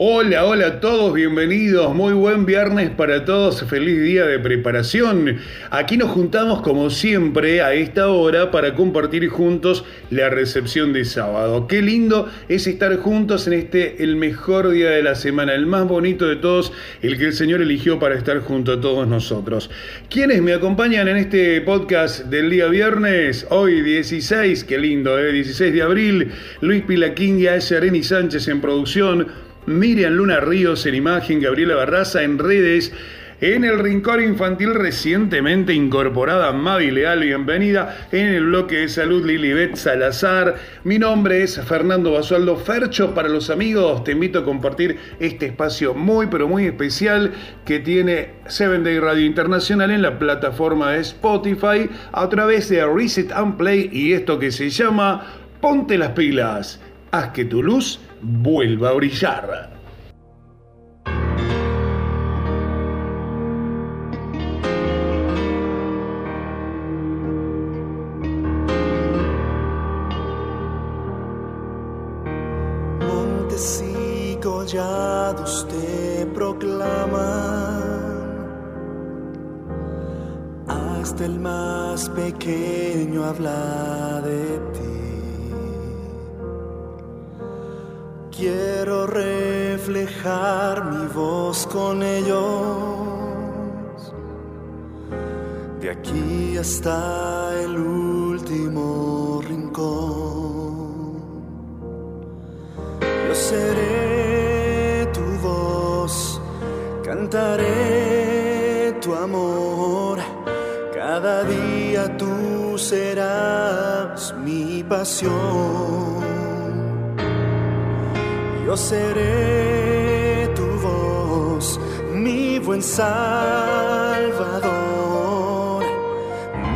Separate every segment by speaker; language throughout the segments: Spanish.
Speaker 1: Hola, hola a todos, bienvenidos, muy buen viernes para todos, feliz día de preparación. Aquí nos juntamos como siempre a esta hora para compartir juntos la recepción de sábado. Qué lindo es estar juntos en este, el mejor día de la semana, el más bonito de todos, el que el Señor eligió para estar junto a todos nosotros. ¿Quiénes me acompañan en este podcast del día viernes? Hoy 16, qué lindo, ¿eh? 16 de abril, Luis Pilaquín y A.S. Areni Sánchez en producción. Miriam Luna Ríos en imagen, Gabriela Barraza en redes. En el rincón infantil recientemente incorporada Mavi Leal, bienvenida. En el bloque de salud Lilibet Salazar. Mi nombre es Fernando Basualdo Fercho. Para los amigos te invito a compartir este espacio muy pero muy especial que tiene Seven Day Radio Internacional en la plataforma de Spotify a través de Reset and Play y esto que se llama Ponte las pilas. Haz que tu luz vuelva a brillar.
Speaker 2: Montes y collados te proclaman, hasta el más pequeño habla de ti. Quiero reflejar mi voz con ellos, de aquí hasta el último rincón. Yo seré tu voz, cantaré tu amor. Cada día tú serás mi pasión. Yo seré tu voz, mi buen Salvador,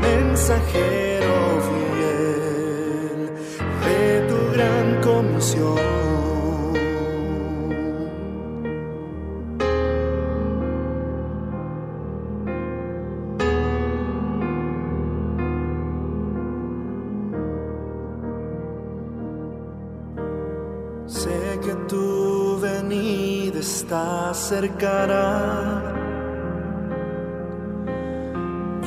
Speaker 2: mensajero fiel de tu gran comisión. Sé que tu venida está cercana.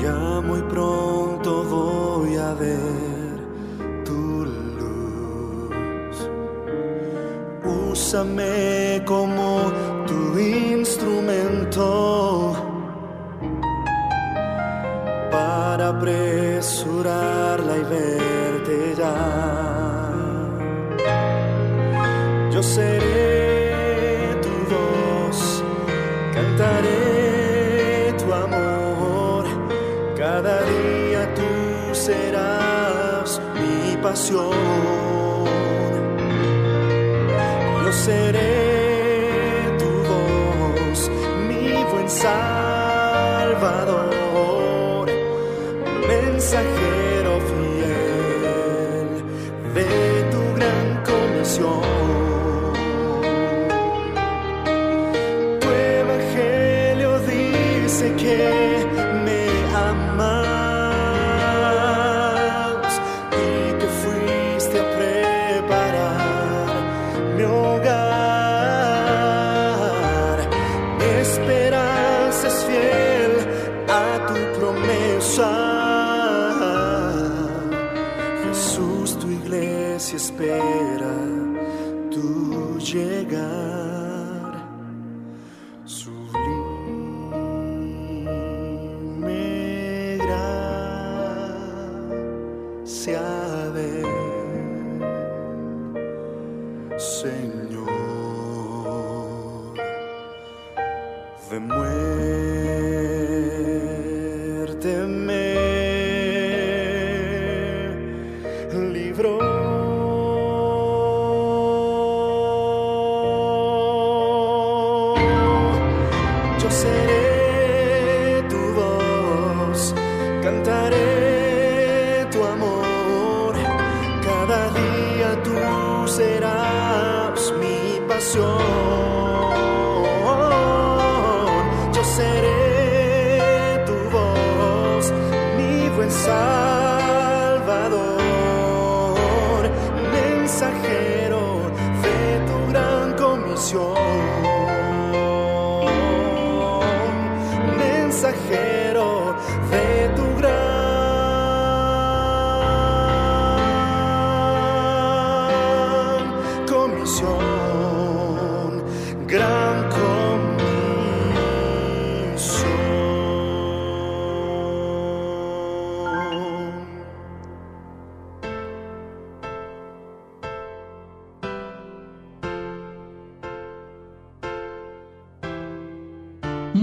Speaker 2: Ya muy pronto voy a ver tu luz. Úsame como tu instrumento seré tu voz, cantaré tu amor. Cada día tú serás mi pasión. Yo seré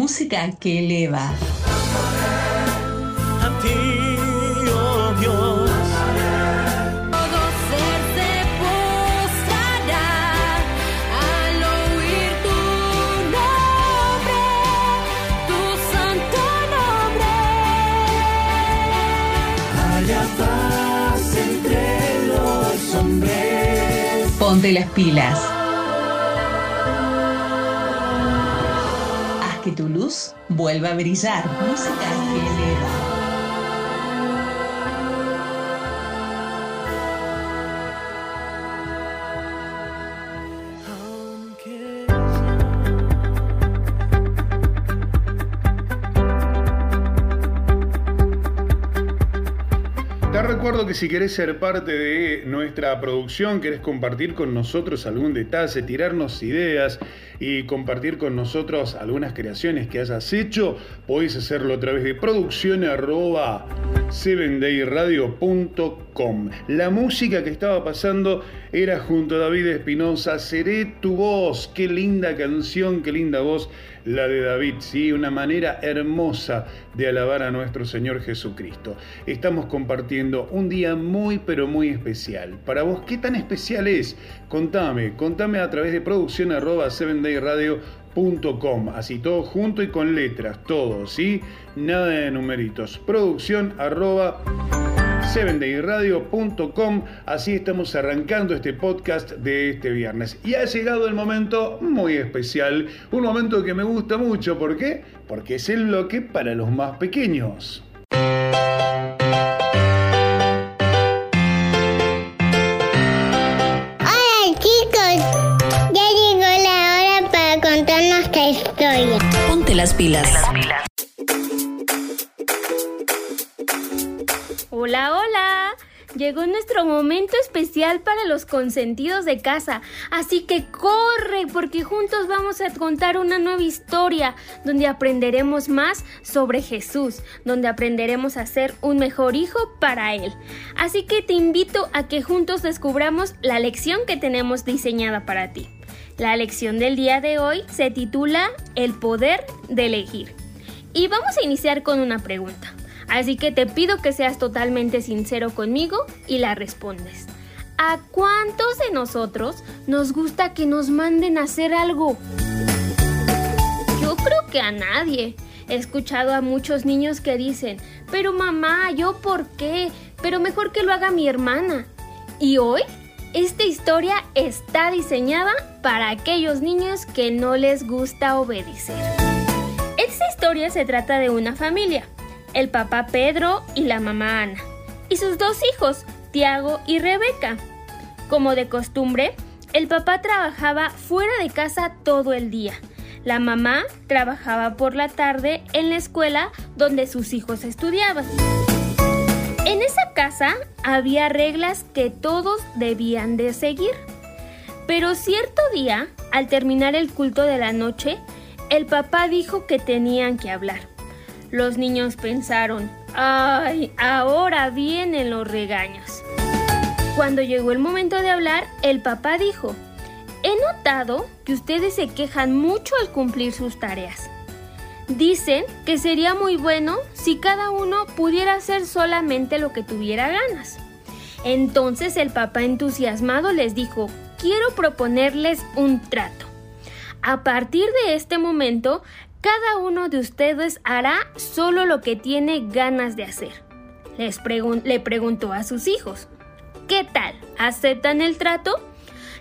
Speaker 3: Música que eleva.
Speaker 2: A ti, oh Dios.
Speaker 4: Todo ser se postrará al oír tu nombre, tu santo nombre.
Speaker 2: Haya paz entre los hombres.
Speaker 3: Ponte las pilas. Que tu luz vuelva a brillar. Música eleva.
Speaker 1: Si querés ser parte de nuestra producción, querés compartir con nosotros algún detalle, tirarnos ideas y compartir con nosotros algunas creaciones que hayas hecho, podés hacerlo a través de producción arroba 7dayradio.com. La música que estaba pasando era junto a David Espinosa, Seré tu voz. Qué linda canción, qué linda voz la de David, ¿sí? Una manera hermosa de alabar a nuestro Señor Jesucristo. Estamos compartiendo un día muy, pero muy especial. Para vos, ¿qué tan especial es? Contame, contame a través de producción arroba 7dayradio.com. Así todo junto y con letras, todo, ¿sí? Nada de numeritos. Producción arroba 7dayradio.com. Así estamos arrancando este podcast de este viernes. Y ha llegado el momento muy especial, un momento que me gusta mucho. ¿Por qué? Porque es el bloque para los más pequeños.
Speaker 3: Las pilas.
Speaker 4: Hola, hola. Llegó nuestro momento especial para los consentidos de casa, así que corre porque juntos vamos a contar una nueva historia donde aprenderemos más sobre Jesús, donde aprenderemos a ser un mejor hijo para Él. Así que te invito a que juntos descubramos la lección que tenemos diseñada para ti. La lección del día de hoy se titula El poder de elegir. Y vamos a iniciar con una pregunta. Así que te pido que seas totalmente sincero conmigo y la respondes. ¿A cuántos de nosotros nos gusta que nos manden a hacer algo? Yo creo que a nadie. He escuchado a muchos niños que dicen, pero mamá, ¿yo por qué? Pero mejor que lo haga mi hermana. Y hoy, esta historia está diseñada para aquellos niños que no les gusta obedecer. Esta historia se trata de una familia, el papá Pedro y la mamá Ana, y sus dos hijos, Tiago y Rebeca. Como de costumbre, el papá trabajaba fuera de casa todo el día. La mamá trabajaba por la tarde en la escuela donde sus hijos estudiaban. En esa casa había reglas que todos debían de seguir. Pero cierto día, al terminar el culto de la noche, el papá dijo que tenían que hablar. Los niños pensaron, ¡ay! Ahora vienen los regaños. Cuando llegó el momento de hablar, el papá dijo, He notado que ustedes se quejan mucho al cumplir sus tareas. Dicen que sería muy bueno si cada uno pudiera hacer solamente lo que tuviera ganas. Entonces el papá entusiasmado les dijo, quiero proponerles un trato. A partir de este momento, cada uno de ustedes hará solo lo que tiene ganas de hacer. les pregun- le preguntó a sus hijos. ¿Qué tal? ¿Aceptan el trato?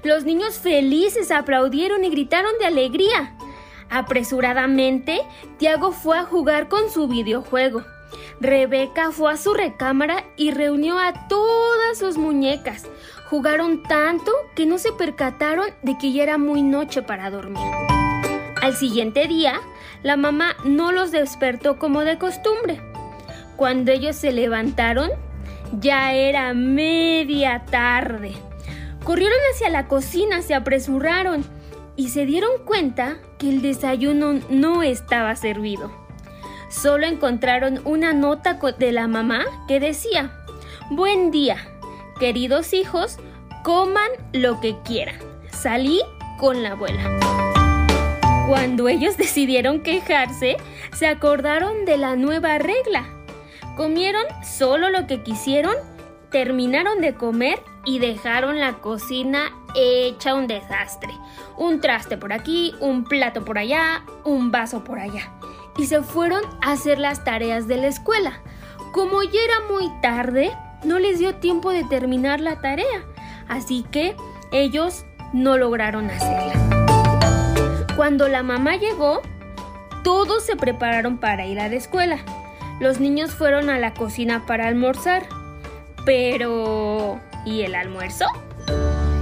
Speaker 4: Los niños felices aplaudieron y gritaron de alegría. Apresuradamente, Tiago fue a jugar con su videojuego. Rebeca fue a su recámara y reunió a todas sus muñecas. Jugaron tanto que no se percataron de que ya era muy noche para dormir. Al siguiente día, la mamá no los despertó como de costumbre. Cuando ellos se levantaron, ya era media tarde. Corrieron hacia la cocina, se apresuraron y se dieron cuenta que el desayuno no estaba servido. Solo encontraron una nota de la mamá que decía, Buen día, queridos hijos, coman lo que quieran. Salí con la abuela. Cuando ellos decidieron quejarse, se acordaron de la nueva regla. Comieron solo lo que quisieron, terminaron de comer y dejaron la cocina hecha un desastre. Un traste por aquí, un plato por allá, un vaso por allá. Y se fueron a hacer las tareas de la escuela. Como ya era muy tarde, no les dio tiempo de terminar la tarea. Así que ellos no lograron hacerla. Cuando la mamá llegó, todos se prepararon para ir a la escuela. Los niños fueron a la cocina para almorzar. Pero... ¿Y el almuerzo?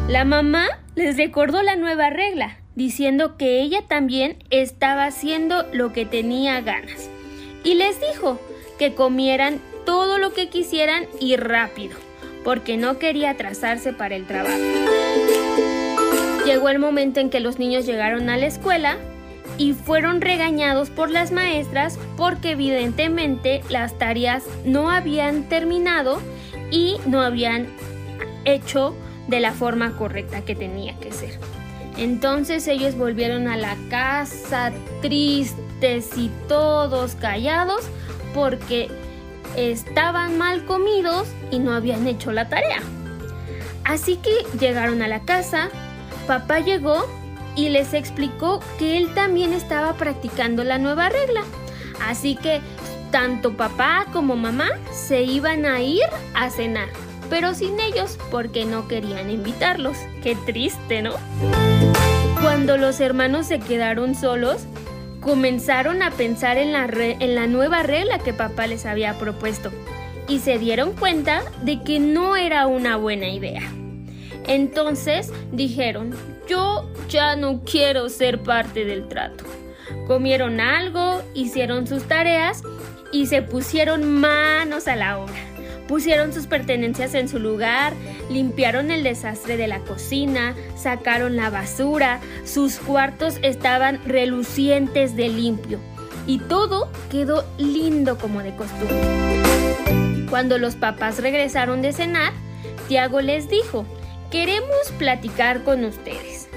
Speaker 4: La mamá les recordó la nueva regla, diciendo que ella también estaba haciendo lo que tenía ganas. Y les dijo que comieran todo lo que quisieran y rápido, porque no quería atrasarse para el trabajo. Llegó el momento en que los niños llegaron a la escuela y fueron regañados por las maestras porque evidentemente las tareas no habían terminado y no habían hecho de la forma correcta que tenía que ser. Entonces ellos volvieron a la casa tristes y todos callados porque estaban mal comidos y no habían hecho la tarea. Así que llegaron a la casa, papá llegó y les explicó que él también estaba practicando la nueva regla. Así que tanto papá como mamá se iban a ir a cenar, pero sin ellos porque no querían invitarlos. Qué triste, ¿no? Cuando los hermanos se quedaron solos, comenzaron a pensar en la, en la nueva regla que papá les había propuesto y se dieron cuenta de que no era una buena idea. Entonces dijeron, yo ya no quiero ser parte del trato. Comieron algo, hicieron sus tareas y se pusieron manos a la obra. Pusieron sus pertenencias en su lugar, limpiaron el desastre de la cocina, sacaron la basura, sus cuartos estaban relucientes de limpio y todo quedó lindo como de costumbre. Cuando los papás regresaron de cenar, Tiago les dijo, queremos platicar con ustedes.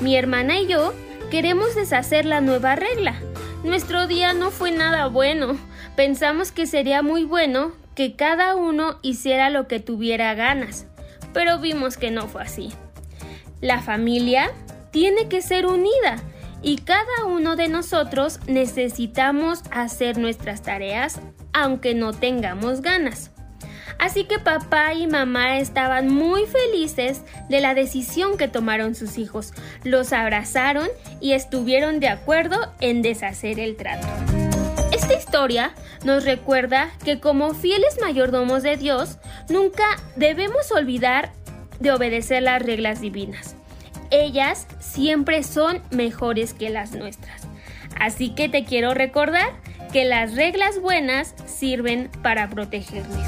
Speaker 4: Mi hermana y yo queremos deshacer la nueva regla. Nuestro día no fue nada bueno. Pensamos que sería muy bueno que cada uno hiciera lo que tuviera ganas, pero vimos que no fue así. La familia tiene que ser unida y cada uno de nosotros necesitamos hacer nuestras tareas aunque no tengamos ganas. Así que papá y mamá estaban muy felices de la decisión que tomaron sus hijos. Los abrazaron y estuvieron de acuerdo en deshacer el trato. Historia nos recuerda que como fieles mayordomos de Dios, nunca debemos olvidar de obedecer las reglas divinas. Ellas siempre son mejores que las nuestras. Así que te quiero recordar que las reglas buenas sirven para protegernos.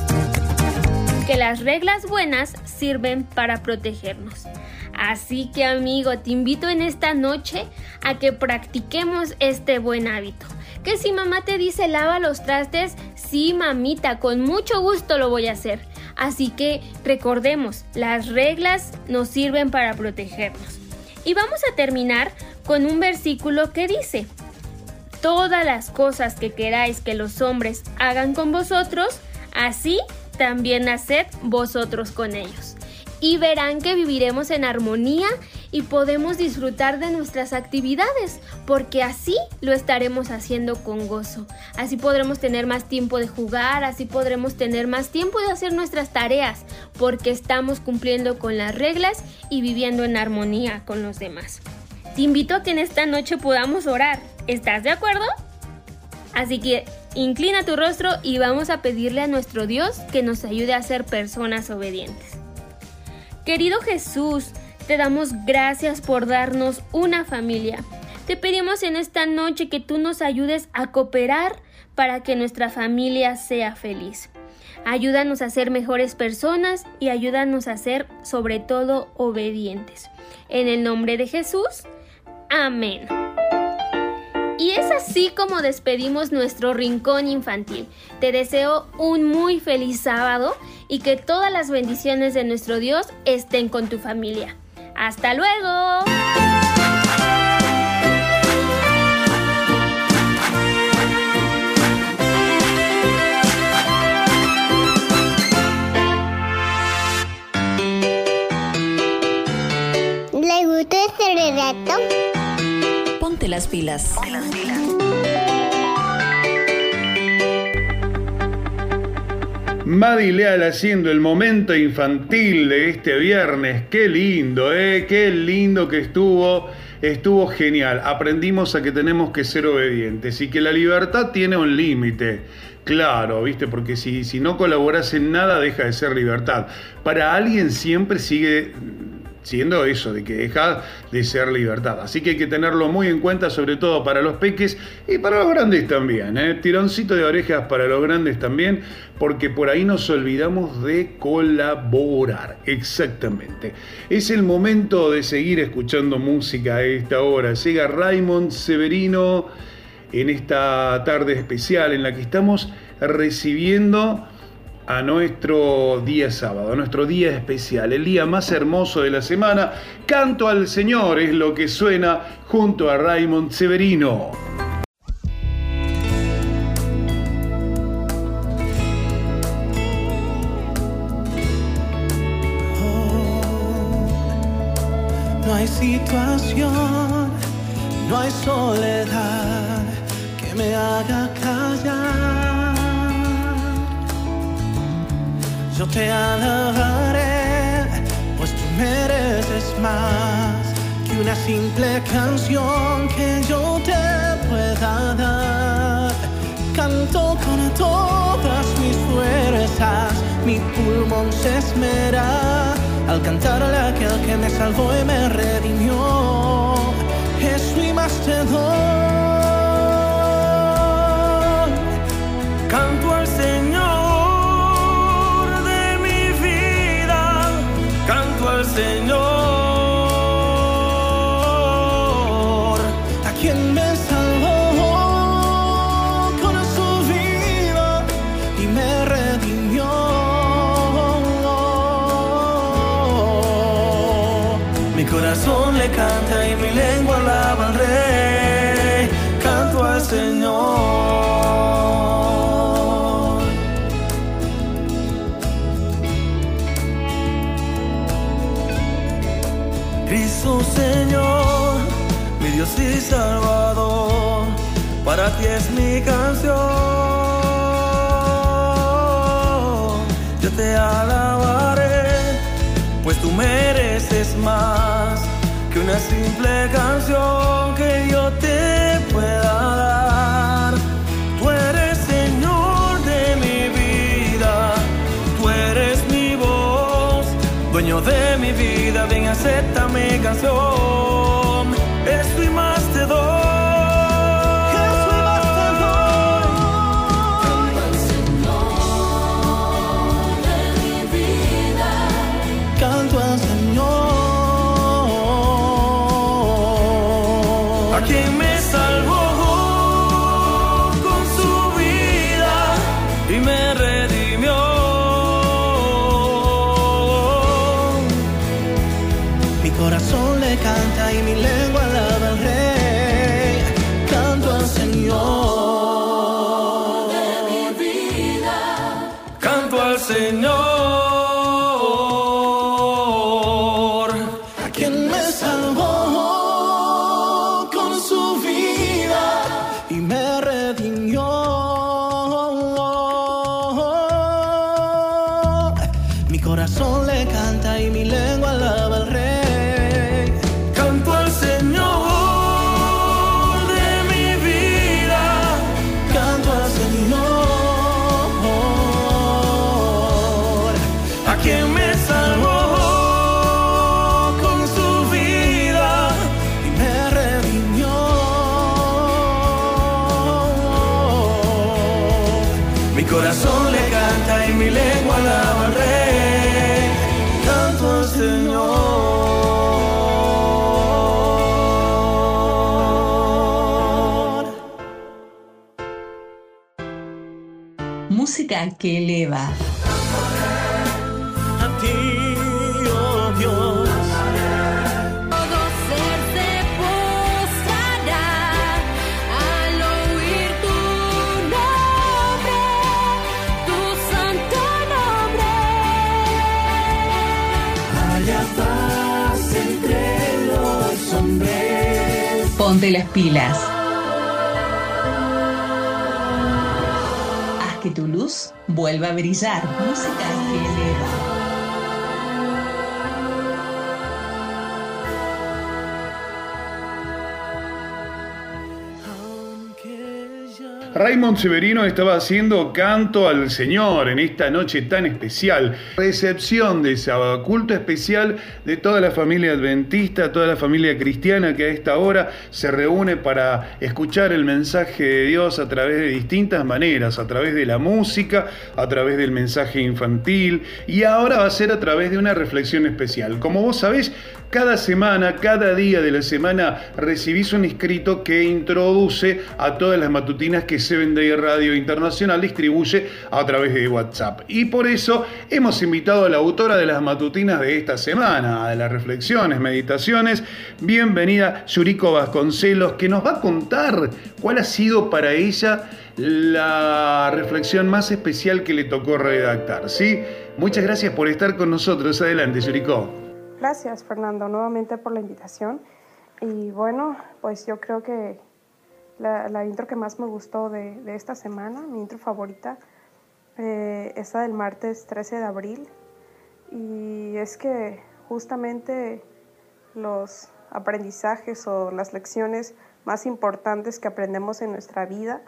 Speaker 4: Que las reglas buenas sirven para protegernos. Así que amigo, te invito en esta noche a que practiquemos este buen hábito. Que si mamá te dice lava los trastes, sí mamita, con mucho gusto lo voy a hacer. Así que recordemos, las reglas nos sirven para protegernos. Y vamos a terminar con un versículo que dice, todas las cosas que queráis que los hombres hagan con vosotros, así también haced vosotros con ellos. Y verán que viviremos en armonía y podemos disfrutar de nuestras actividades, porque así lo estaremos haciendo con gozo. Así podremos tener más tiempo de jugar, así podremos tener más tiempo de hacer nuestras tareas, porque estamos cumpliendo con las reglas y viviendo en armonía con los demás. Te invito a que en esta noche podamos orar. ¿Estás de acuerdo? Así que inclina tu rostro y vamos a pedirle a nuestro Dios que nos ayude a ser personas obedientes. Querido Jesús, te damos gracias por darnos una familia. Te pedimos en esta noche que tú nos ayudes a cooperar para que nuestra familia sea feliz. Ayúdanos a ser mejores personas y ayúdanos a ser sobre todo obedientes. En el nombre de Jesús, amén. Y es así como despedimos nuestro rincón infantil. Te deseo un muy feliz sábado y que todas las bendiciones de nuestro Dios estén con tu familia. ¡Hasta luego!
Speaker 5: ¿Le gustó este relato?
Speaker 6: Ponte las pilas.
Speaker 1: Madi Leal haciendo el momento infantil de este viernes. Qué lindo, ¿eh? Qué lindo que estuvo. Estuvo genial. Aprendimos a que tenemos que ser obedientes y que la libertad tiene un límite. Claro, ¿viste? Porque si, si no colaboras en nada, deja de ser libertad. Para alguien siempre sigue siendo eso, de que deja de ser libertad. Así que hay que tenerlo muy en cuenta, sobre todo para los peques y para los grandes también. ¿eh? Tironcito de orejas para los grandes también, porque por ahí nos olvidamos de colaborar. Exactamente. Es el momento de seguir escuchando música a esta hora. Llega Raymond Severino en esta tarde especial en la que estamos recibiendo a nuestro día sábado, a nuestro día especial, el día más hermoso de la semana. Canto al Señor es lo que suena junto a Raymond Severino.
Speaker 7: No hay situación, no hay soledad que me haga callar. Yo te alabaré, pues tú mereces más que una simple canción que yo te pueda dar. Canto con todas mis fuerzas, mi pulmón se esmera al cantarle a aquel que me salvó y me redimió. Y más te doy. Para ti es mi canción. Yo te alabaré, pues tú mereces más que una simple canción que yo te pueda dar. Tú eres Señor de mi vida, tú eres mi voz, dueño de mi vida, ven acepta mi canción. Mi lengua alaba al rey. Canto al Señor.
Speaker 3: Música que eleva. Ponte las pilas. Haz que tu luz vuelva a brillar. Música que eleva.
Speaker 1: Raymond Severino estaba haciendo canto al Señor en esta noche tan especial. Recepción de sábado, culto especial de toda la familia adventista, toda la familia cristiana que a esta hora se reúne para escuchar el mensaje de Dios a través de distintas maneras, a través de la música, a través del mensaje infantil y ahora va a ser a través de una reflexión especial. Como vos sabés, cada semana, cada día de la semana recibís un escrito que introduce a todas las matutinas que Seven Day Radio Internacional distribuye a través de WhatsApp. Y por eso hemos invitado a la autora de las matutinas de esta semana, de las reflexiones, meditaciones. Bienvenida Yuriko Vasconcelos, que nos va a contar cuál ha sido para ella la reflexión más especial que le tocó redactar. ¿sí? Muchas gracias por estar con nosotros. Adelante, Yuriko.
Speaker 8: Gracias, Fernando, nuevamente por la invitación. Y bueno, pues yo creo que la, la intro que más me gustó de, de esta semana, mi intro favorita, eh, es la del martes 13 de abril. Y es que justamente los aprendizajes o las lecciones más importantes que aprendemos en nuestra vida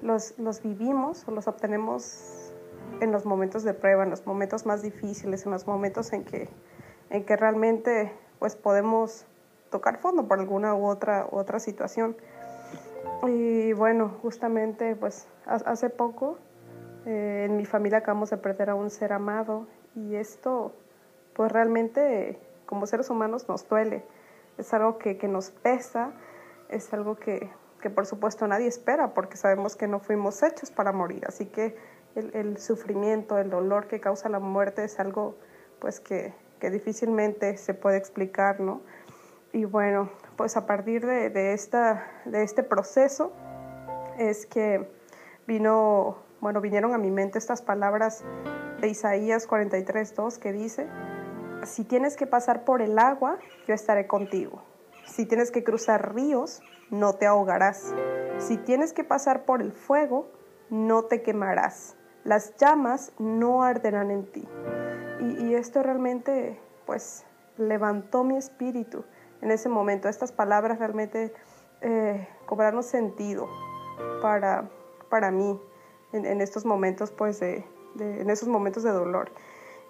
Speaker 8: los, los vivimos o los obtenemos en los momentos de prueba, en los momentos más difíciles, en los momentos en que en que realmente pues podemos tocar fondo por alguna u otra, u otra situación. Y bueno, justamente pues ha- hace poco eh, en mi familia acabamos de perder a un ser amado y esto pues realmente como seres humanos nos duele. Es algo que, que nos pesa, es algo que, que por supuesto nadie espera porque sabemos que no fuimos hechos para morir. Así que el, el sufrimiento, el dolor que causa la muerte es algo pues que, que difícilmente se puede explicar, ¿no? Y bueno, pues a partir de, este proceso es que vino, bueno, vinieron a mi mente estas palabras de Isaías 43.2 que dice, si tienes que pasar por el agua, yo estaré contigo. Si tienes que cruzar ríos, no te ahogarás. Si tienes que pasar por el fuego, no te quemarás. Las llamas no arderán en ti. Y, esto realmente, pues, levantó mi espíritu en ese momento. Estas palabras realmente eh, cobraron sentido para, para mí en, estos momentos, pues, de, de- en esos momentos de dolor.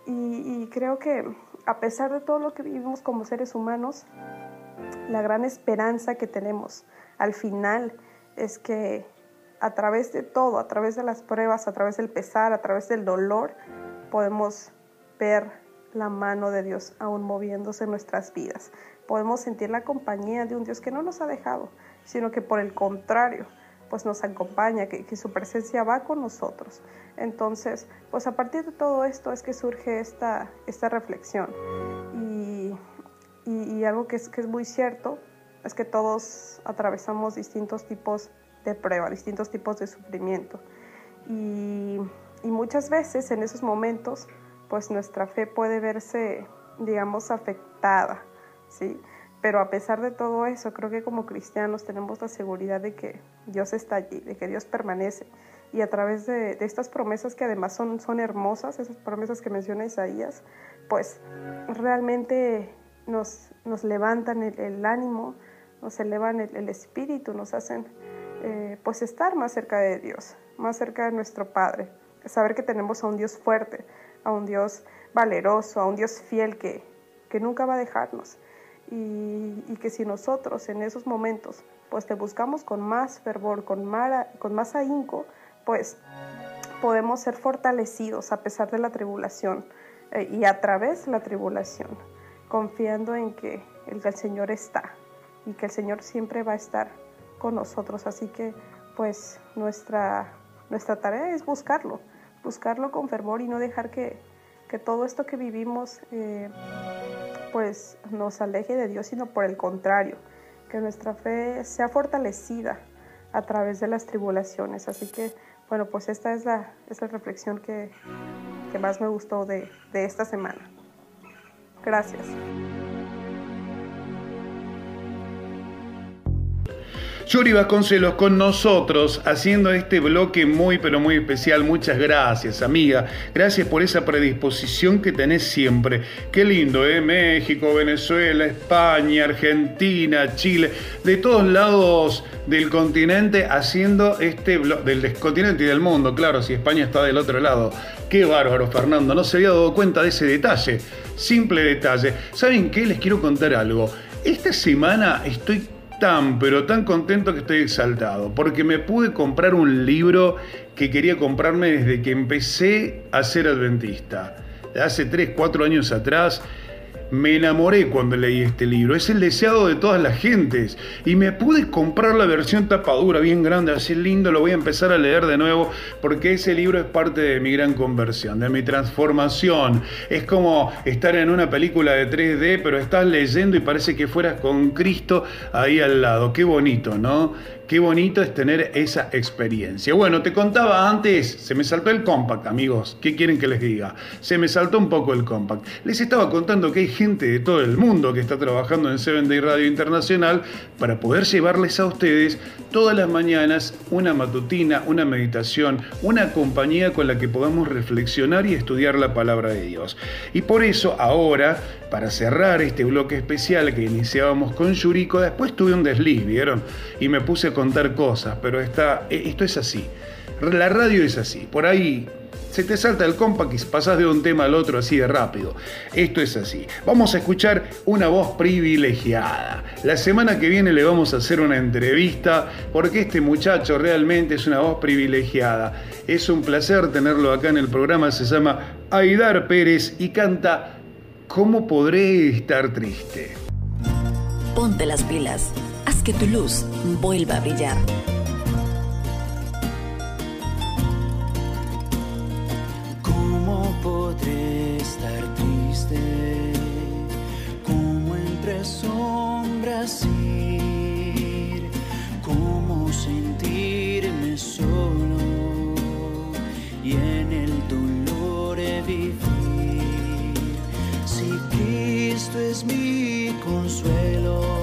Speaker 8: Y, y creo que a pesar de todo lo que vivimos como seres humanos, la gran esperanza que tenemos al final es que a través de todo, a través de las pruebas, a través del pesar, a través del dolor, podemos ver la mano de Dios aún moviéndose en nuestras vidas. Podemos sentir la compañía de un Dios que no nos ha dejado, sino que por el contrario, pues nos acompaña, que, que su presencia va con nosotros. Entonces, pues a partir de todo esto es que surge esta, esta reflexión. Y, y- y algo que es, que es muy cierto es que todos atravesamos distintos tipos de prueba, distintos tipos de sufrimiento. Y, y muchas veces en esos momentos, pues nuestra fe puede verse, digamos, afectada, ¿sí? Pero a pesar de todo eso, creo que como cristianos tenemos la seguridad de que Dios está allí, de que Dios permanece y a través de, estas promesas que además son, son hermosas, esas promesas que menciona Isaías, pues realmente nos, nos levantan el, ánimo, nos elevan el, espíritu, nos hacen eh, pues estar más cerca de Dios, más cerca de nuestro Padre, saber que tenemos a un Dios fuerte, a un Dios valeroso, a un Dios fiel que, que nunca va a dejarnos y, y, que si nosotros en esos momentos pues te buscamos con más fervor, con, con más ahínco, pues podemos ser fortalecidos a pesar de la tribulación eh, y a través de la tribulación, confiando en que el, el Señor está y que el Señor siempre va a estar con nosotros. Así que pues nuestra, nuestra tarea es buscarlo, buscarlo con fervor y no dejar que, que todo esto que vivimos eh, pues nos aleje de Dios, sino por el contrario, que nuestra fe sea fortalecida a través de las tribulaciones. Así que bueno, pues esta es la, reflexión que, más me gustó de, de esta semana. Gracias.
Speaker 1: Yuri Vasconcelos con nosotros haciendo este bloque muy pero muy especial. Muchas gracias, amiga. Gracias por esa predisposición que tenés siempre. Qué lindo, ¿eh? México, Venezuela, España, Argentina, Chile, de todos lados del continente haciendo este bloque, del continente y del mundo, claro, si España está del otro lado. Qué bárbaro, Fernando. No se había dado cuenta de ese detalle. Simple detalle. ¿Saben qué? Les quiero contar algo. Esta semana estoy tan, pero tan contento que estoy exaltado, porque me pude comprar un libro que quería comprarme desde que empecé a ser adventista. Hace 3, 4 años atrás me enamoré cuando leí este libro. Es el deseado de todas las gentes. Y me pude comprar la versión tapadura bien grande, así lindo. Lo voy a empezar a leer de nuevo porque ese libro es parte de mi gran conversión, de mi transformación. Es como estar en una película de 3D, pero estás leyendo y parece que fueras con Cristo ahí al lado. Qué bonito, ¿no? Qué bonito es tener esa experiencia. Bueno, te contaba antes, se me saltó el compact, amigos. ¿Qué quieren que les diga? Se me saltó un poco el compact. Les estaba contando que hay gente de todo el mundo que está trabajando en Seven Day Radio Internacional para poder llevarles a ustedes todas las mañanas una matutina, una meditación, una compañía con la que podamos reflexionar y estudiar la palabra de Dios. Y por eso ahora, para cerrar este bloque especial que iniciábamos con Yuriko, después tuve un desliz, ¿vieron? Y me puse contar cosas, pero está, e, esto es así. La radio es así. Por ahí se te salta el compact y pasas de un tema al otro así de rápido. Esto es así. Vamos a escuchar una voz privilegiada. La semana que viene le vamos a hacer una entrevista porque este muchacho realmente es una voz privilegiada. Es un placer tenerlo acá en el programa. Se llama Aidar Pérez y canta ¿Cómo podré estar triste?
Speaker 6: Ponte las pilas que tu luz vuelva a brillar.
Speaker 9: ¿Cómo podré estar triste? ¿Cómo entre sombras ir? ¿Cómo sentirme solo y en el dolor vivir? Si Cristo es mi consuelo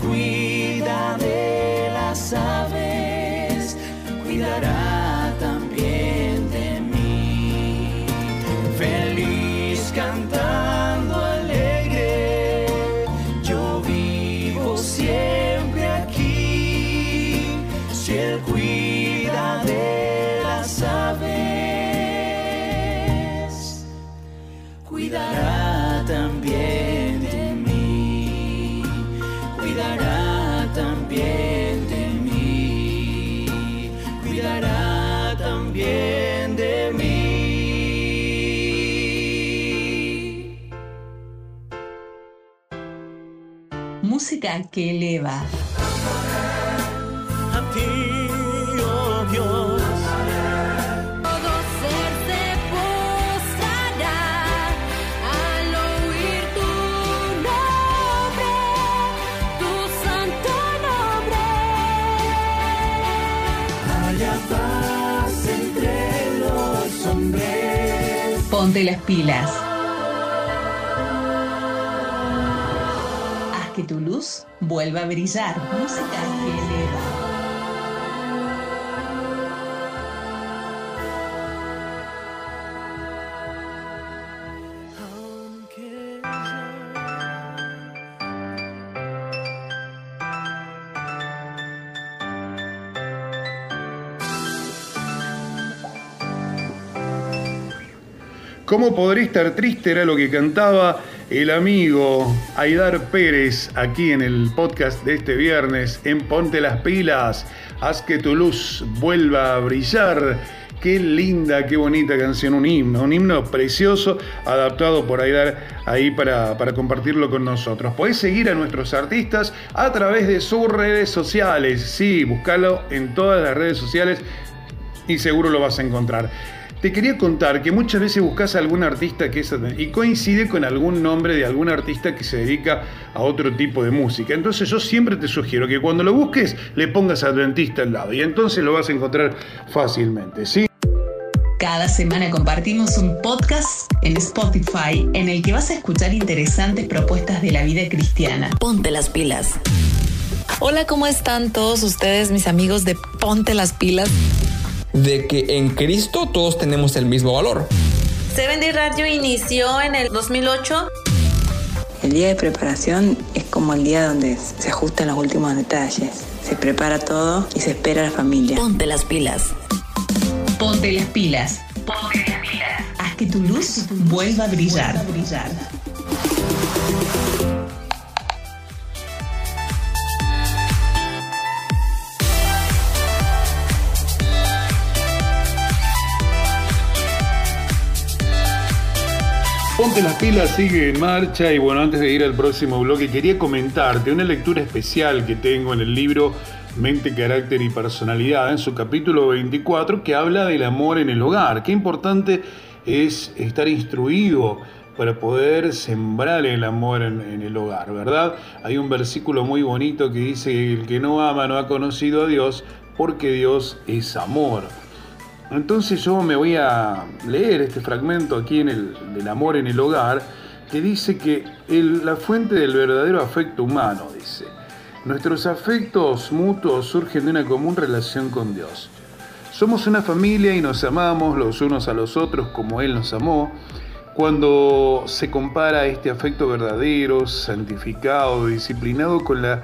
Speaker 9: cuida de las aves, cuidará
Speaker 3: Música que eleva.
Speaker 2: A ti, oh Dios.
Speaker 4: Todo ser se postrará al oír tu nombre, tu santo nombre.
Speaker 2: Haya paz entre los hombres.
Speaker 3: Ponte las pilas. Vuelva a brillar. Música que eleva.
Speaker 2: Aunque
Speaker 1: ¿Cómo podré estar triste? Era lo que cantaba el amigo Aidar Pérez aquí en el podcast de este viernes en Ponte las Pilas. Haz que tu luz vuelva a brillar. Qué linda, qué bonita canción, un himno, un himno precioso adaptado por Aidar ahí para, para compartirlo con nosotros. Podés seguir a nuestros artistas a través de sus redes sociales. Sí, búscalo en todas las redes sociales y seguro lo vas a encontrar. Te quería contar que muchas veces buscas a algún artista que es y coincide con algún nombre de algún artista que se dedica a otro tipo de música. Entonces yo siempre te sugiero que cuando lo busques le pongas adventista al lado y entonces lo vas a encontrar fácilmente, ¿sí?
Speaker 3: Cada semana compartimos un podcast en Spotify en el que vas a escuchar interesantes propuestas de la vida cristiana.
Speaker 10: Ponte las pilas.
Speaker 11: Hola, ¿cómo están todos ustedes, mis amigos de Ponte las Pilas?
Speaker 12: De que en Cristo todos tenemos el mismo valor.
Speaker 13: Seven Day Radio inició en el 2008.
Speaker 14: El día de preparación es como el día donde se ajustan los últimos detalles. Se prepara todo y se espera a la familia.
Speaker 10: Ponte las pilas.
Speaker 3: Ponte las pilas. Ponte las pilas. Haz que tu luz vuelva a brillar. Vuelva a brillar.
Speaker 1: Ponte las pilas, sigue en marcha y bueno, antes de ir al próximo bloque quería comentarte una lectura especial que tengo en el libro Mente, Carácter y Personalidad en su capítulo 24 que habla del amor en el hogar. Qué importante es estar instruido para poder sembrar el amor en, en, el hogar, ¿verdad? Hay un versículo muy bonito que dice, el que no ama no ha conocido a Dios porque Dios es amor. Entonces yo me voy a leer este fragmento aquí en el del amor en el hogar, que dice que la fuente del verdadero afecto humano, dice, nuestros afectos mutuos surgen de una común relación con Dios. Somos una familia y nos amamos los unos a los otros como Él nos amó. Cuando se compara este afecto verdadero, santificado, disciplinado con la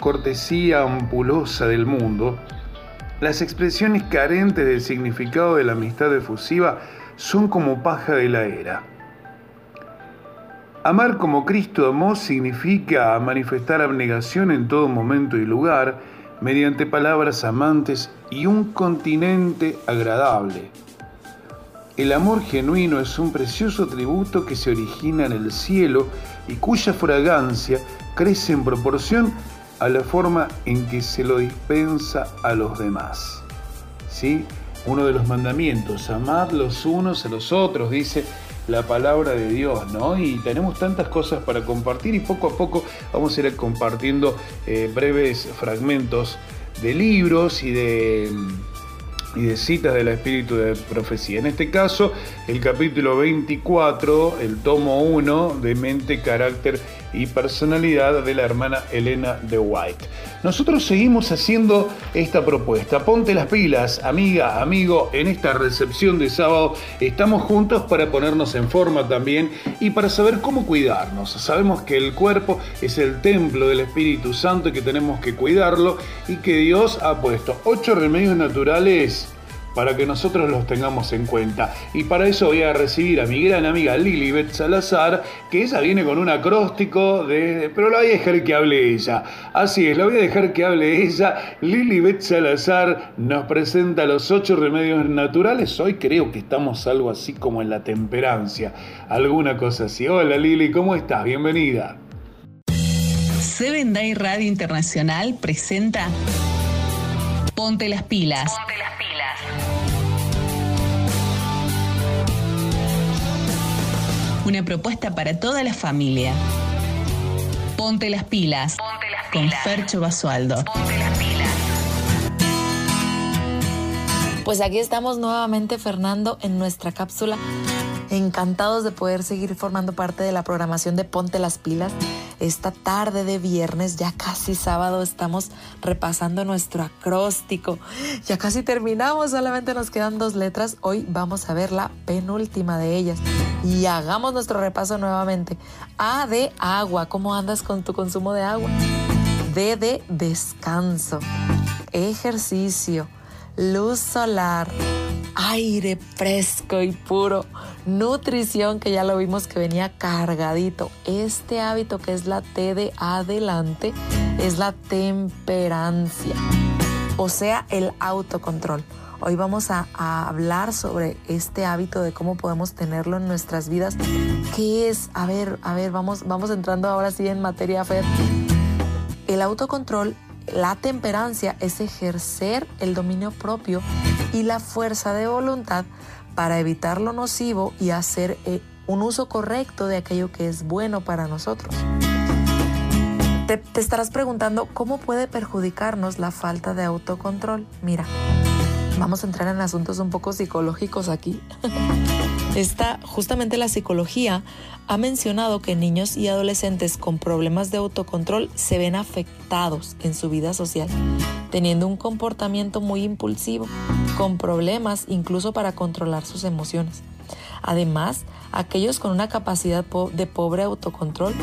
Speaker 1: cortesía ampulosa del mundo, las expresiones carentes del significado de la amistad efusiva son como paja de la era. Amar como Cristo amó significa manifestar abnegación en todo momento y lugar mediante palabras amantes y un continente agradable. El amor genuino es un precioso tributo que se origina en el cielo y cuya fragancia crece en proporción a la forma en que se lo dispensa a los demás. ¿Sí? Uno de los mandamientos, amad los unos a los otros, dice la palabra de Dios, ¿no? Y tenemos tantas cosas para compartir y poco a poco vamos a ir compartiendo eh, breves fragmentos de libros y de y de citas del espíritu de profecía. En este caso, el capítulo 24, el tomo 1 de mente, carácter y personalidad de la hermana Elena de White. Nosotros seguimos haciendo esta propuesta. Ponte las pilas, amiga, amigo, en esta recepción de sábado estamos juntos para ponernos en forma también y para saber cómo cuidarnos. Sabemos que el cuerpo es el templo del Espíritu Santo y que tenemos que cuidarlo y que Dios ha puesto ocho remedios naturales para que nosotros los tengamos en cuenta. Y para eso voy a recibir a mi gran amiga Lilibet Salazar, que ella viene con un acróstico de... pero la voy a dejar que hable ella. Así es, la voy a dejar que hable ella. Lilibet Salazar nos presenta los ocho remedios naturales. Hoy creo que estamos algo así como en la temperancia, alguna cosa así. Hola Lili, ¿cómo estás? Bienvenida.
Speaker 3: Seven Day Radio Internacional presenta Ponte las pilas. Ponte las pilas Una propuesta para toda la familia. Ponte las pilas. Ponte las pilas. Con Fercho Basualdo. Ponte las pilas.
Speaker 11: Pues aquí estamos nuevamente, Fernando, en nuestra cápsula. Encantados de poder seguir formando parte de la programación de Ponte las Pilas. Esta tarde de viernes, ya casi sábado, estamos repasando nuestro acróstico. Ya casi terminamos, solamente nos quedan dos letras. Hoy vamos a ver la penúltima de ellas. Y hagamos nuestro repaso nuevamente. A de agua. ¿Cómo andas con tu consumo de agua? D de descanso. Ejercicio luz solar, aire fresco y puro, nutrición que ya lo vimos que venía cargadito. Este hábito que es la T de adelante es la temperancia, o sea, el autocontrol. Hoy vamos a, hablar sobre este hábito de cómo podemos tenerlo en nuestras vidas. ¿Qué es? A ver, a ver, vamos, vamos entrando ahora sí en materia, Fer. El autocontrol la temperancia es ejercer el dominio propio y la fuerza de voluntad para evitar lo nocivo y hacer eh, un uso correcto de aquello que es bueno para nosotros. Te, te estarás preguntando cómo puede perjudicarnos la falta de autocontrol. Mira, vamos a entrar en asuntos un poco psicológicos aquí. Esta, justamente la psicología ha mencionado que niños y adolescentes con problemas de autocontrol se ven afectados en su vida social, teniendo un comportamiento muy impulsivo, con problemas incluso para controlar sus emociones. Además, aquellos con una capacidad de pobre autocontrol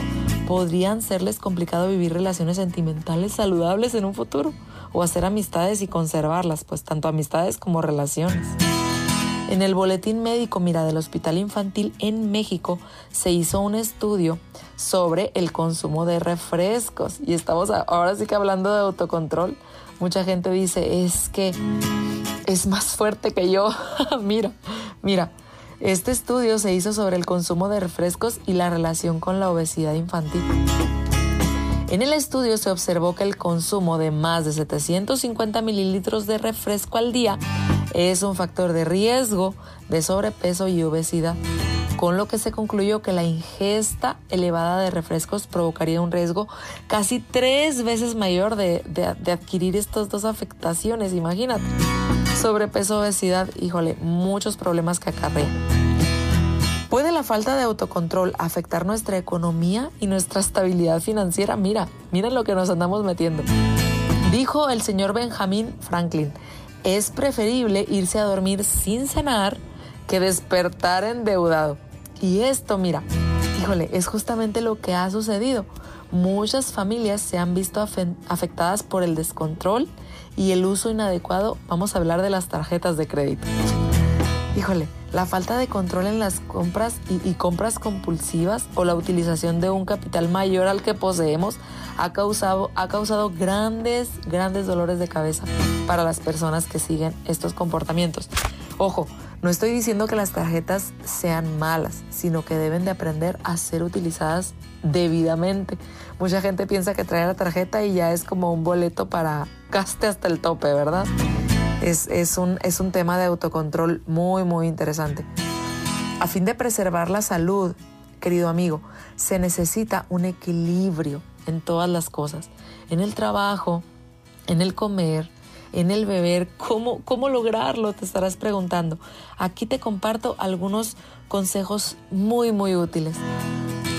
Speaker 11: podrían serles complicado vivir relaciones sentimentales saludables en un futuro o hacer amistades y conservarlas, pues tanto amistades como relaciones. En el boletín médico, mira, del Hospital Infantil en México se hizo un estudio sobre el consumo de refrescos y estamos ahora sí que hablando de autocontrol. Mucha gente dice, es que es más fuerte que yo. mira, mira, este estudio se hizo sobre el consumo de refrescos y la relación con la obesidad infantil. En el estudio se observó que el consumo de más de 750 mililitros de refresco al día es un factor de riesgo de sobrepeso y obesidad, con lo que se concluyó que la ingesta elevada de refrescos provocaría un riesgo casi tres veces mayor de, adquirir estas dos afectaciones, imagínate. Sobrepeso, obesidad, híjole, muchos problemas que acarrea. ¿Puede la falta de autocontrol afectar nuestra economía y nuestra estabilidad financiera? Mira, mira lo que nos andamos metiendo. Dijo el señor Benjamin Franklin, es preferible irse a dormir sin cenar que despertar endeudado. Y esto, mira, híjole, es justamente lo que ha sucedido. Muchas familias se han visto afectadas por el descontrol y el uso inadecuado. Vamos a hablar de las tarjetas de crédito. Híjole, La falta de control en las compras y, compras compulsivas o la utilización de un capital mayor al que poseemos ha causado, ha causado grandes, grandes dolores de cabeza para las personas que siguen estos comportamientos. Ojo, no estoy diciendo que las tarjetas sean malas, sino que deben de aprender a ser utilizadas debidamente. Mucha gente piensa que trae la tarjeta y ya es como un boleto para gaste hasta el tope, ¿verdad? Es, es, un, es un tema de autocontrol muy, muy interesante. A fin de preservar la salud, querido amigo, se necesita un equilibrio en todas las cosas. En el trabajo, en el comer, en el beber. ¿Cómo, ¿Cómo lograrlo? Te estarás preguntando. Aquí te comparto algunos consejos muy, muy útiles.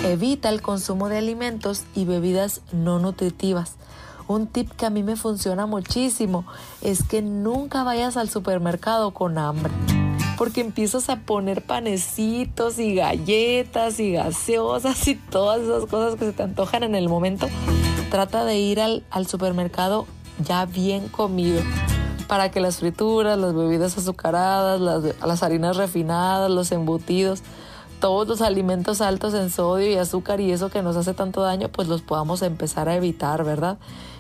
Speaker 11: Evita el consumo de alimentos y bebidas no nutritivas. Un tip que a mí me funciona muchísimo es que nunca vayas al supermercado con hambre. Porque empiezas a poner panecitos y galletas y gaseosas y todas esas cosas que se te antojan en el momento. Trata de ir al, al supermercado ya bien comido para que las frituras, las bebidas azucaradas, las, las, harinas refinadas, los embutidos, todos los alimentos altos en sodio y azúcar y eso que nos hace tanto daño, pues los podamos empezar a evitar, ¿verdad?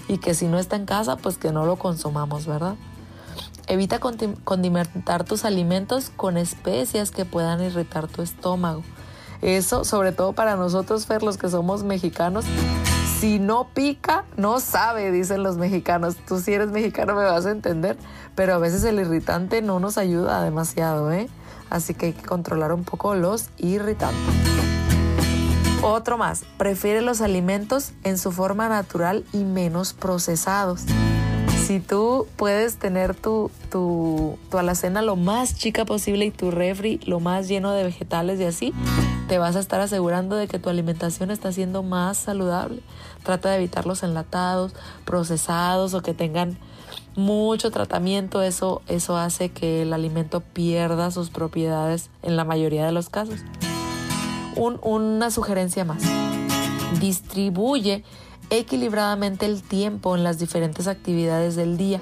Speaker 11: Y que si no está en casa, pues que no lo consumamos, ¿verdad? Evita condimentar tus alimentos con especias que puedan irritar tu estómago. Eso, sobre todo para nosotros, Fer, los que somos mexicanos, si no pica, no sabe, dicen los mexicanos. Tú si eres mexicano me vas a entender, pero a veces el irritante no nos ayuda demasiado, ¿eh? Así que hay que controlar un poco los irritantes. Otro más, prefiere los alimentos en su forma natural y menos procesados si tú puedes tener tu, tu, tu, alacena lo más chica posible y tu refri lo más lleno de vegetales y así, te vas a estar asegurando de que tu alimentación está siendo más saludable. Trata de evitar los enlatados, procesados o que tengan mucho tratamiento. Eso, eso hace que el alimento pierda sus propiedades en la mayoría de los casos. Un, una sugerencia más. Distribuye equilibradamente el tiempo en las diferentes actividades del día,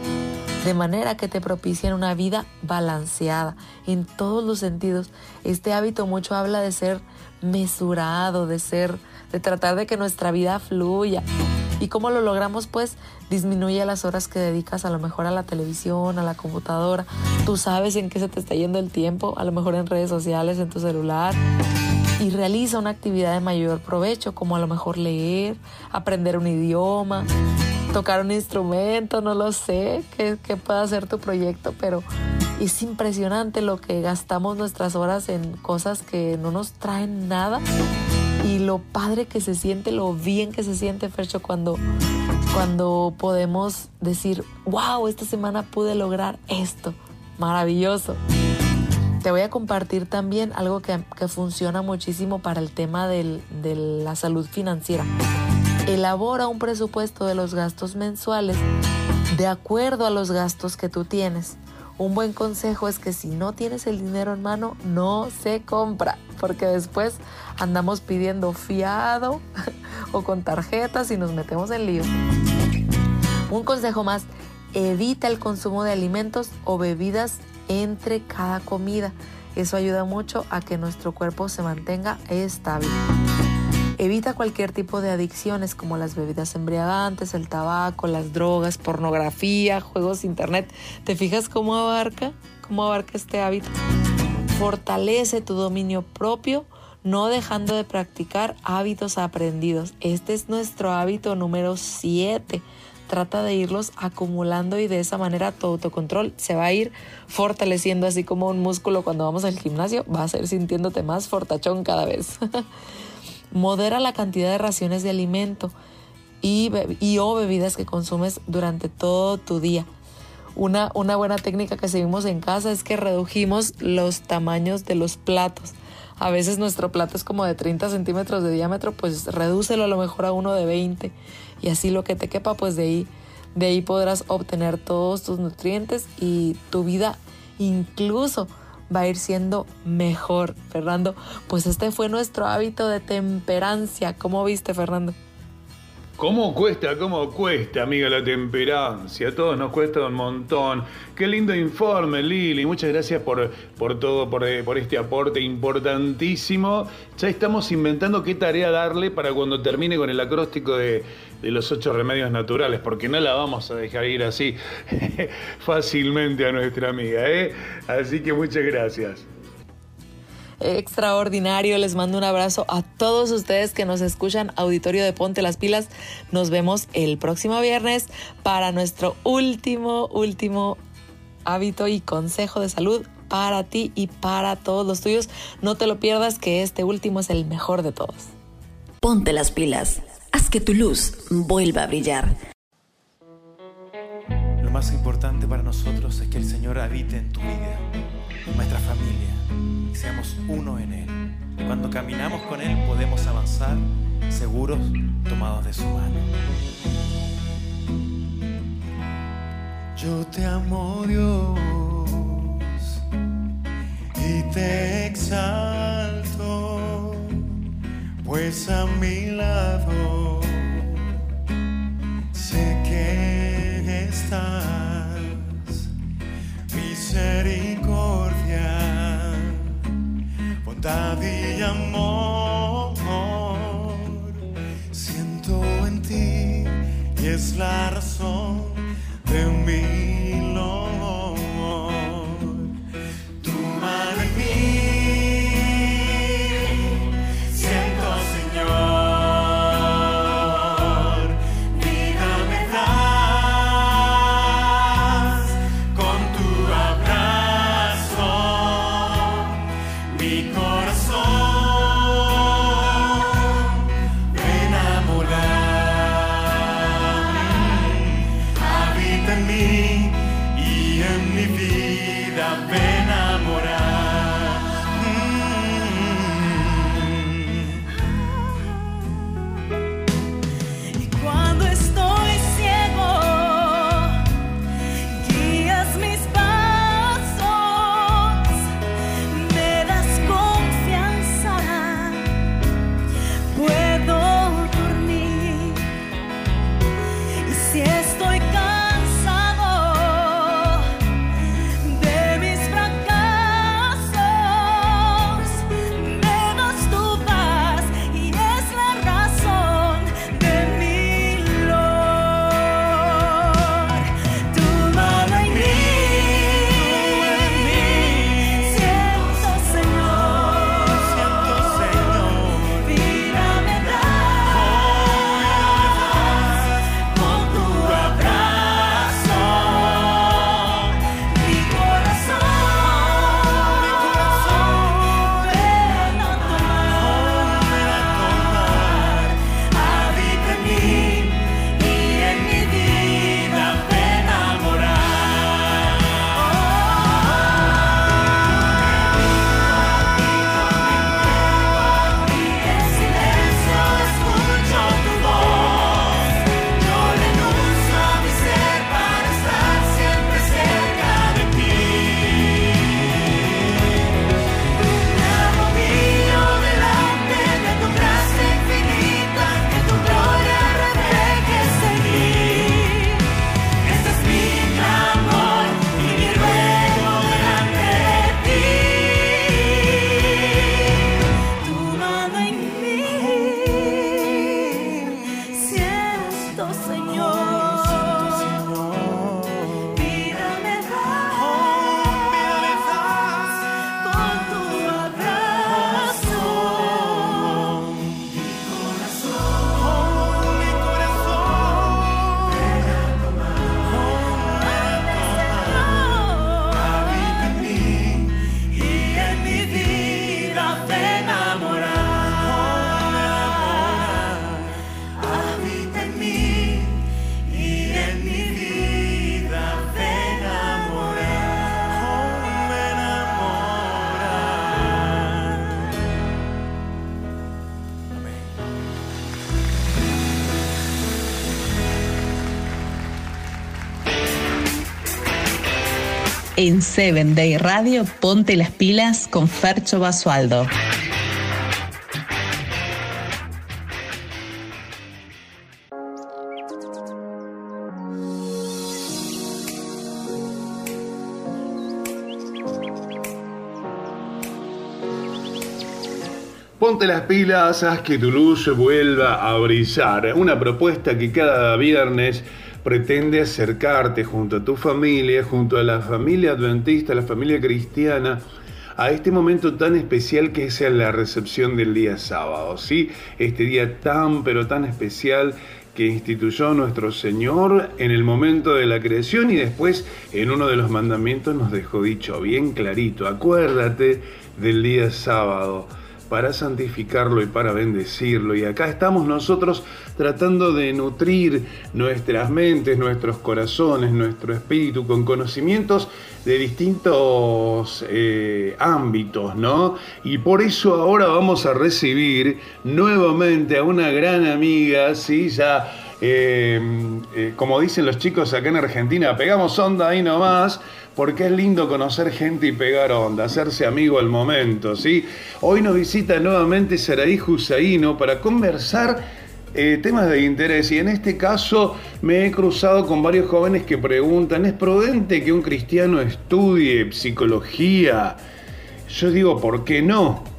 Speaker 11: de manera que te propicien una vida balanceada en todos los sentidos. Este hábito mucho habla de ser mesurado, de ser, de tratar de que nuestra vida fluya. ¿Y cómo lo logramos? Pues disminuye las horas que dedicas a lo mejor a la televisión, a la computadora. Tú sabes en qué se te está yendo el tiempo, a lo mejor en redes sociales, en tu celular y realiza una actividad de mayor provecho, como a lo mejor leer, aprender un idioma, tocar un instrumento, no lo sé, qué, qué pueda hacer tu proyecto, pero es impresionante lo que gastamos nuestras horas en cosas que no nos traen nada y lo padre que se siente, lo bien que se siente, Fercho, cuando, cuando podemos decir, wow, esta semana pude lograr esto, maravilloso. Te voy a compartir también algo que, funciona muchísimo para el tema de la salud financiera. Elabora un presupuesto de los gastos mensuales de acuerdo a los gastos que tú tienes. Un buen consejo es que si no tienes el dinero en mano, no se compra, porque después andamos pidiendo fiado o con tarjetas y nos metemos en lío. Un consejo más, evita el consumo de alimentos o bebidas entre cada comida. Eso ayuda mucho a que nuestro cuerpo se mantenga estable. Evita cualquier tipo de adicciones como las bebidas embriagantes, el tabaco, las drogas, pornografía, juegos internet. ¿Te fijas cómo abarca? ¿Cómo abarca este hábito? Fortalece tu dominio propio no dejando de practicar hábitos aprendidos. Este es nuestro hábito número 7 trata de irlos acumulando y de esa manera tu autocontrol se va a ir fortaleciendo así como un músculo cuando vamos al gimnasio, va a ser sintiéndote más fortachón cada vez. Modera la cantidad de raciones de alimento y, y, o bebidas que consumes durante todo tu día. Una, una buena técnica que seguimos en casa es que redujimos los tamaños de los platos. A veces nuestro plato es como de 30 centímetros de diámetro, pues redúcelo a lo mejor a uno de 20 y así lo que te quepa, pues de ahí, de ahí podrás obtener todos tus nutrientes y tu vida incluso va a ir siendo mejor, Fernando. Pues este fue nuestro hábito de temperancia. ¿Cómo viste, Fernando?
Speaker 1: ¿Cómo cuesta, cómo cuesta, amiga, la temperancia? A todos nos cuesta un montón. Qué lindo informe, Lili. Muchas gracias por, por todo, por, eh, por este aporte importantísimo. Ya estamos inventando qué tarea darle para cuando termine con el acróstico de, de los ocho remedios naturales, porque no la vamos a dejar ir así fácilmente a nuestra amiga. ¿eh? Así que muchas gracias
Speaker 11: extraordinario. Les mando un abrazo a todos ustedes que nos escuchan, auditorio de Ponte las Pilas. Nos vemos el próximo viernes para nuestro último, último hábito y consejo de salud para ti y para todos los tuyos. No te lo pierdas que este último es el mejor de todos.
Speaker 10: Ponte las pilas. Haz que tu luz vuelva a brillar.
Speaker 15: Lo más importante para nosotros es que el Señor habite en tu vida, en nuestra familia seamos uno en Él. Cuando caminamos con Él podemos avanzar seguros tomados de su mano.
Speaker 2: Yo te amo Dios y te exalto, pues a mi lado sé que estás misericordia y amor. Siento en ti y es la razón de mi en
Speaker 3: Seven Day Radio, ponte las pilas con Fercho Basualdo.
Speaker 1: Ponte las pilas, haz que tu luz vuelva a brillar. Una propuesta que cada viernes pretende acercarte junto a tu familia, junto a la familia adventista, la familia cristiana, a este momento tan especial que es la recepción del día sábado, ¿sí? Este día tan pero tan especial que instituyó nuestro Señor en el momento de la creación y después en uno de los mandamientos nos dejó dicho bien clarito, acuérdate del día sábado para santificarlo y para bendecirlo. Y acá estamos nosotros tratando de nutrir nuestras mentes, nuestros corazones, nuestro espíritu con conocimientos de distintos eh, ámbitos, ¿no? Y por eso ahora vamos a recibir nuevamente a una gran amiga, ¿sí? Ya, eh, eh, como dicen los chicos acá en Argentina, pegamos onda ahí nomás porque es lindo conocer gente y pegar onda, hacerse amigo al momento, ¿sí? Hoy nos visita nuevamente Saraí Husaino para conversar eh, temas de interés y en este caso me he cruzado con varios jóvenes que preguntan, ¿es prudente que un cristiano estudie psicología? Yo digo, ¿por qué no?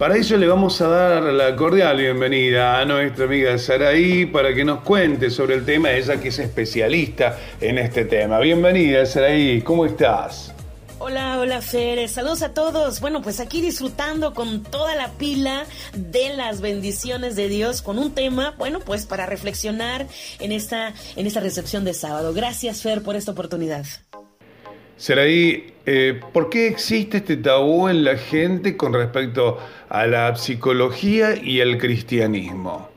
Speaker 1: Para eso le vamos a dar la cordial bienvenida a nuestra amiga Saraí para que nos cuente sobre el tema, ella que es especialista en este tema. Bienvenida Saraí, ¿cómo estás?
Speaker 16: Hola, hola Fer, saludos a todos. Bueno, pues aquí disfrutando con toda la pila de las bendiciones de Dios con un tema, bueno, pues para reflexionar en esta, en esta recepción de sábado. Gracias Fer por esta oportunidad.
Speaker 1: Saraí, eh, ¿por qué existe este tabú en la gente con respecto a la psicología y el cristianismo?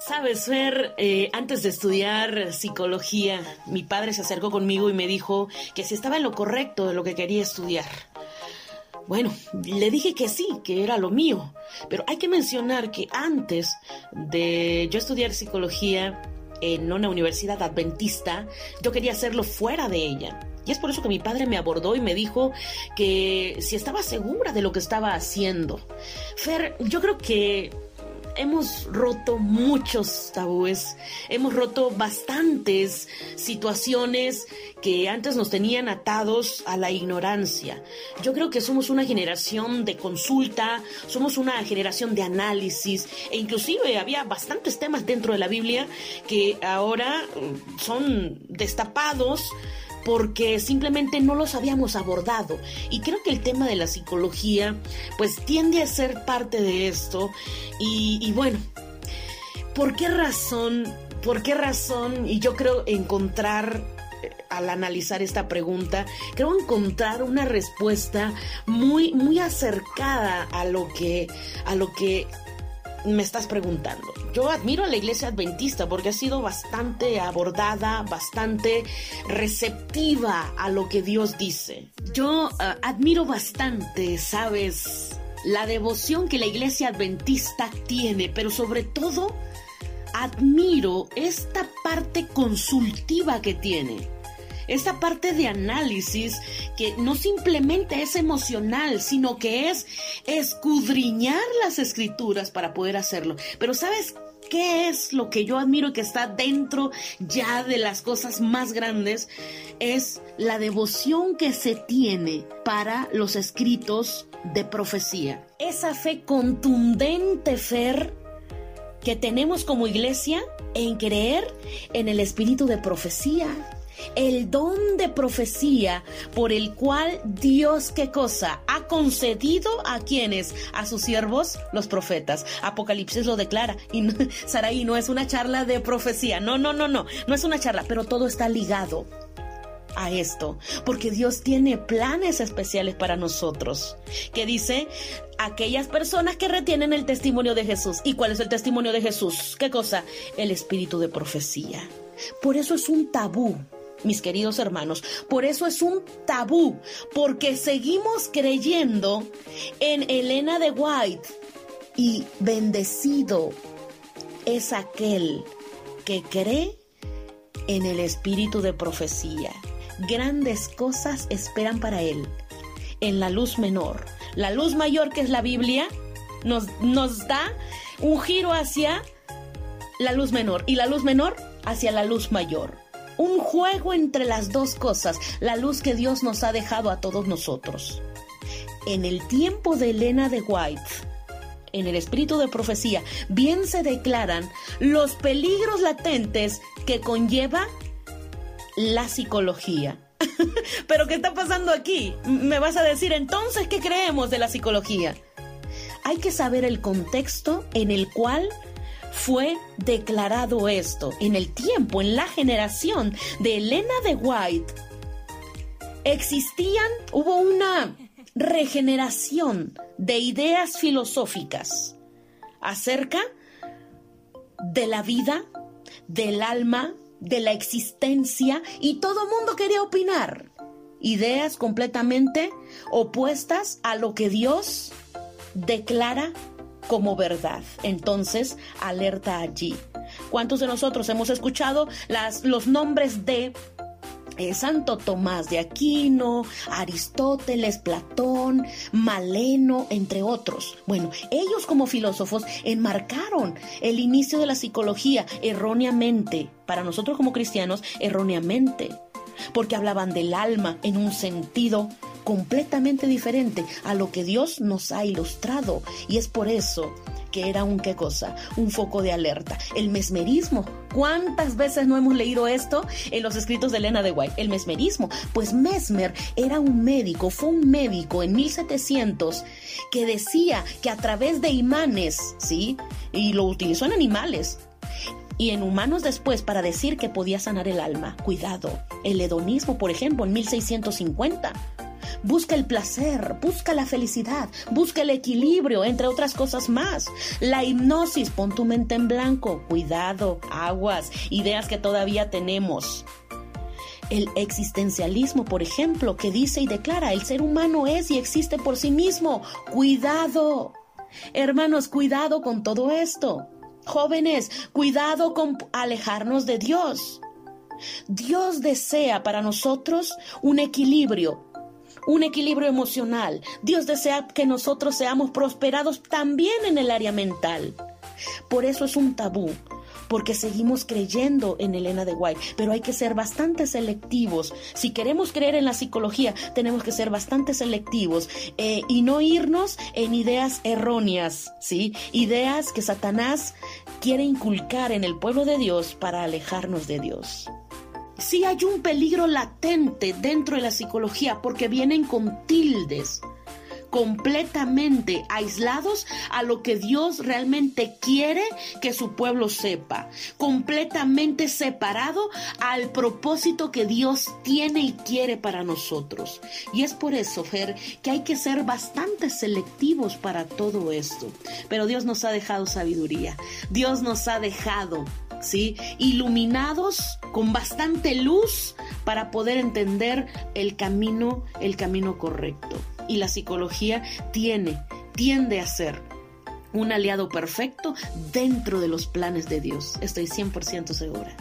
Speaker 16: Sabes, Fer, eh, antes de estudiar psicología, mi padre se acercó conmigo y me dijo que si estaba en lo correcto de lo que quería estudiar. Bueno, le dije que sí, que era lo mío, pero hay que mencionar que antes de yo estudiar psicología, en una universidad adventista, yo quería hacerlo fuera de ella. Y es por eso que mi padre me abordó y me dijo que si estaba segura de lo que estaba haciendo. Fer, yo creo que hemos roto muchos tabúes, hemos roto bastantes situaciones que antes nos tenían atados a la ignorancia. Yo creo que somos una generación de consulta, somos una generación de análisis e inclusive había bastantes temas dentro de la Biblia que ahora mm, son destapados porque simplemente no los habíamos abordado. Y creo que el tema de la psicología pues tiende a ser parte de esto. Y, bueno, ¿por qué razón? ¿Por qué razón? Y yo creo encontrar eh, al analizar esta pregunta, creo encontrar una respuesta muy, muy acercada a lo que, a lo que me estás preguntando. Yo admiro a la iglesia adventista porque ha sido bastante abordada, bastante receptiva a lo que Dios dice. Yo eh, admiro bastante, sabes, la devoción que la iglesia adventista tiene, pero sobre todo admiro esta parte consultiva que tiene esta parte de análisis que no simplemente es emocional, sino que es escudriñar las escrituras para poder hacerlo. Pero ¿sabes qué es lo que yo admiro que está dentro ya de las cosas más grandes? Es la devoción que se tiene para los escritos de profecía. Esa fe contundente, Fer, que tenemos como iglesia en creer en el espíritu de profecía el don de profecía por el cual Dios, ¿qué cosa? Ha concedido a quienes, a sus siervos, los profetas. Apocalipsis lo declara. Y no, Saraí, no es una charla de profecía. No, no, no, no. No es una charla, pero todo está ligado a esto, porque Dios tiene planes especiales para nosotros, que dice aquellas personas que retienen el testimonio de Jesús. ¿Y cuál es el testimonio de Jesús? ¿Qué cosa? El espíritu de profecía. Por eso es un tabú mis queridos hermanos. Por eso es un tabú, porque seguimos creyendo en Elena de White y bendecido es aquel que cree en el espíritu de profecía. Grandes cosas esperan para él en la luz menor. La luz mayor que es la Biblia nos, nos da un giro hacia la luz menor y la luz menor hacia la luz mayor un juego entre las dos cosas, la luz que Dios nos ha dejado a todos nosotros. en el tiempo de Elena de White, en el espíritu de profecía, bien se declaran los peligros latentes que conlleva la psicología. Pero ¿qué está pasando aquí? Me vas a decir entonces qué creemos de la psicología. Hay que saber el contexto en el cual fue declarado esto. En el tiempo, en la generación de Elena de White, existían, hubo una regeneración de ideas filosóficas acerca de la vida, del alma, de la existencia y todo mundo quería opinar. Ideas completamente opuestas a lo que Dios declara como verdad. Entonces, alerta allí. ¿Cuántos de nosotros hemos escuchado las, los nombres de eh, Santo Tomás de Aquino, Aristóteles, Platón, Maleno, entre otros. Bueno, ellos como filósofos enmarcaron el inicio de la psicología erróneamente, para nosotros como cristianos erróneamente, porque hablaban del alma en un sentido completamente diferente a lo que Dios nos ha ilustrado. Y es por eso que era un qué cosa, un foco de alerta. El mesmerismo. ¿Cuántas veces no hemos leído esto en los escritos de Elena de White? El mesmerismo. Pues Mesmer era un médico, fue un médico en 1700 que decía que a través de imanes, ¿sí? Y lo utilizó en animales, y en humanos después para decir que podía sanar el alma. Cuidado, el hedonismo, por ejemplo, en 1650 Busca el placer, busca la felicidad, busca el equilibrio, entre otras cosas más. La hipnosis, pon tu mente en blanco, cuidado, aguas, ideas que todavía tenemos. El existencialismo, por ejemplo, que dice y declara, el ser humano es y existe por sí mismo. Cuidado. Hermanos, cuidado con todo esto. Jóvenes, cuidado con alejarnos de Dios. Dios desea para nosotros un equilibrio un equilibrio emocional. Dios desea que nosotros seamos prosperados también en el área mental. Por eso es un tabú, porque seguimos creyendo en Elena de White, pero hay que ser bastante selectivos. Si queremos creer en la psicología, tenemos que ser bastante selectivos eh, y no irnos en ideas erróneas, ¿sí? Ideas que Satanás quiere inculcar en el pueblo de Dios para alejarnos de Dios sí hay un peligro latente dentro de la psicología porque vienen con tildes completamente aislados a lo que Dios realmente quiere que su pueblo sepa, completamente separado al propósito que Dios tiene y quiere para nosotros. Y es por eso, Fer, que hay que ser bastante selectivos para todo esto. Pero Dios nos ha dejado sabiduría, Dios nos ha dejado ¿sí? Iluminados con bastante luz para poder entender el camino, el camino correcto. Y la psicología tiene, tiende a ser un aliado perfecto dentro de los planes de Dios. Estoy 100% segura.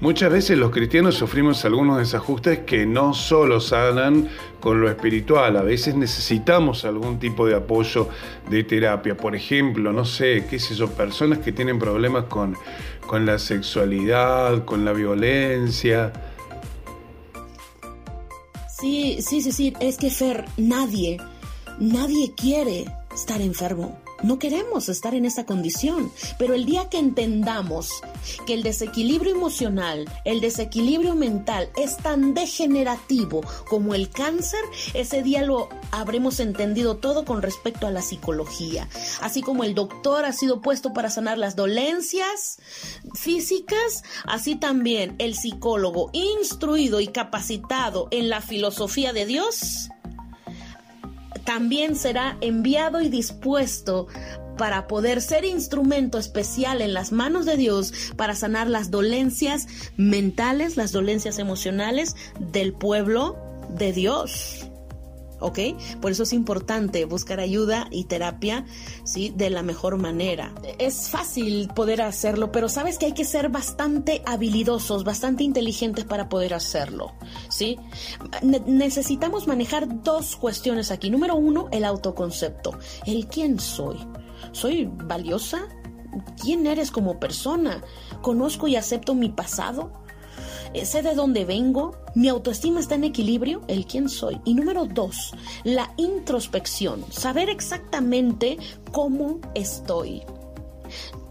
Speaker 1: Muchas veces los cristianos sufrimos algunos desajustes que no solo sanan con lo espiritual, a veces necesitamos algún tipo de apoyo de terapia. Por ejemplo, no sé, qué sé yo, personas que tienen problemas con, con la sexualidad, con la violencia.
Speaker 16: Sí, sí, sí, sí, es que Fer, nadie, nadie quiere estar enfermo. No queremos estar en esa condición, pero el día que entendamos que el desequilibrio emocional, el desequilibrio mental es tan degenerativo como el cáncer, ese día lo habremos entendido todo con respecto a la psicología. Así como el doctor ha sido puesto para sanar las dolencias físicas, así también el psicólogo instruido y capacitado en la filosofía de Dios también será enviado y dispuesto para poder ser instrumento especial en las manos de Dios para sanar las dolencias mentales, las dolencias emocionales del pueblo de Dios. ¿Ok? Por eso es importante buscar ayuda y terapia, ¿sí? De la mejor manera. Es fácil poder hacerlo, pero sabes que hay que ser bastante habilidosos, bastante inteligentes para poder hacerlo, ¿sí? necesitamos manejar dos cuestiones aquí. Número uno, el autoconcepto. El quién soy. ¿Soy valiosa? ¿Quién eres como persona? ¿Conozco y acepto mi pasado? Sé de dónde vengo, mi autoestima está en equilibrio, el quién soy. Y número dos, la introspección, saber exactamente cómo estoy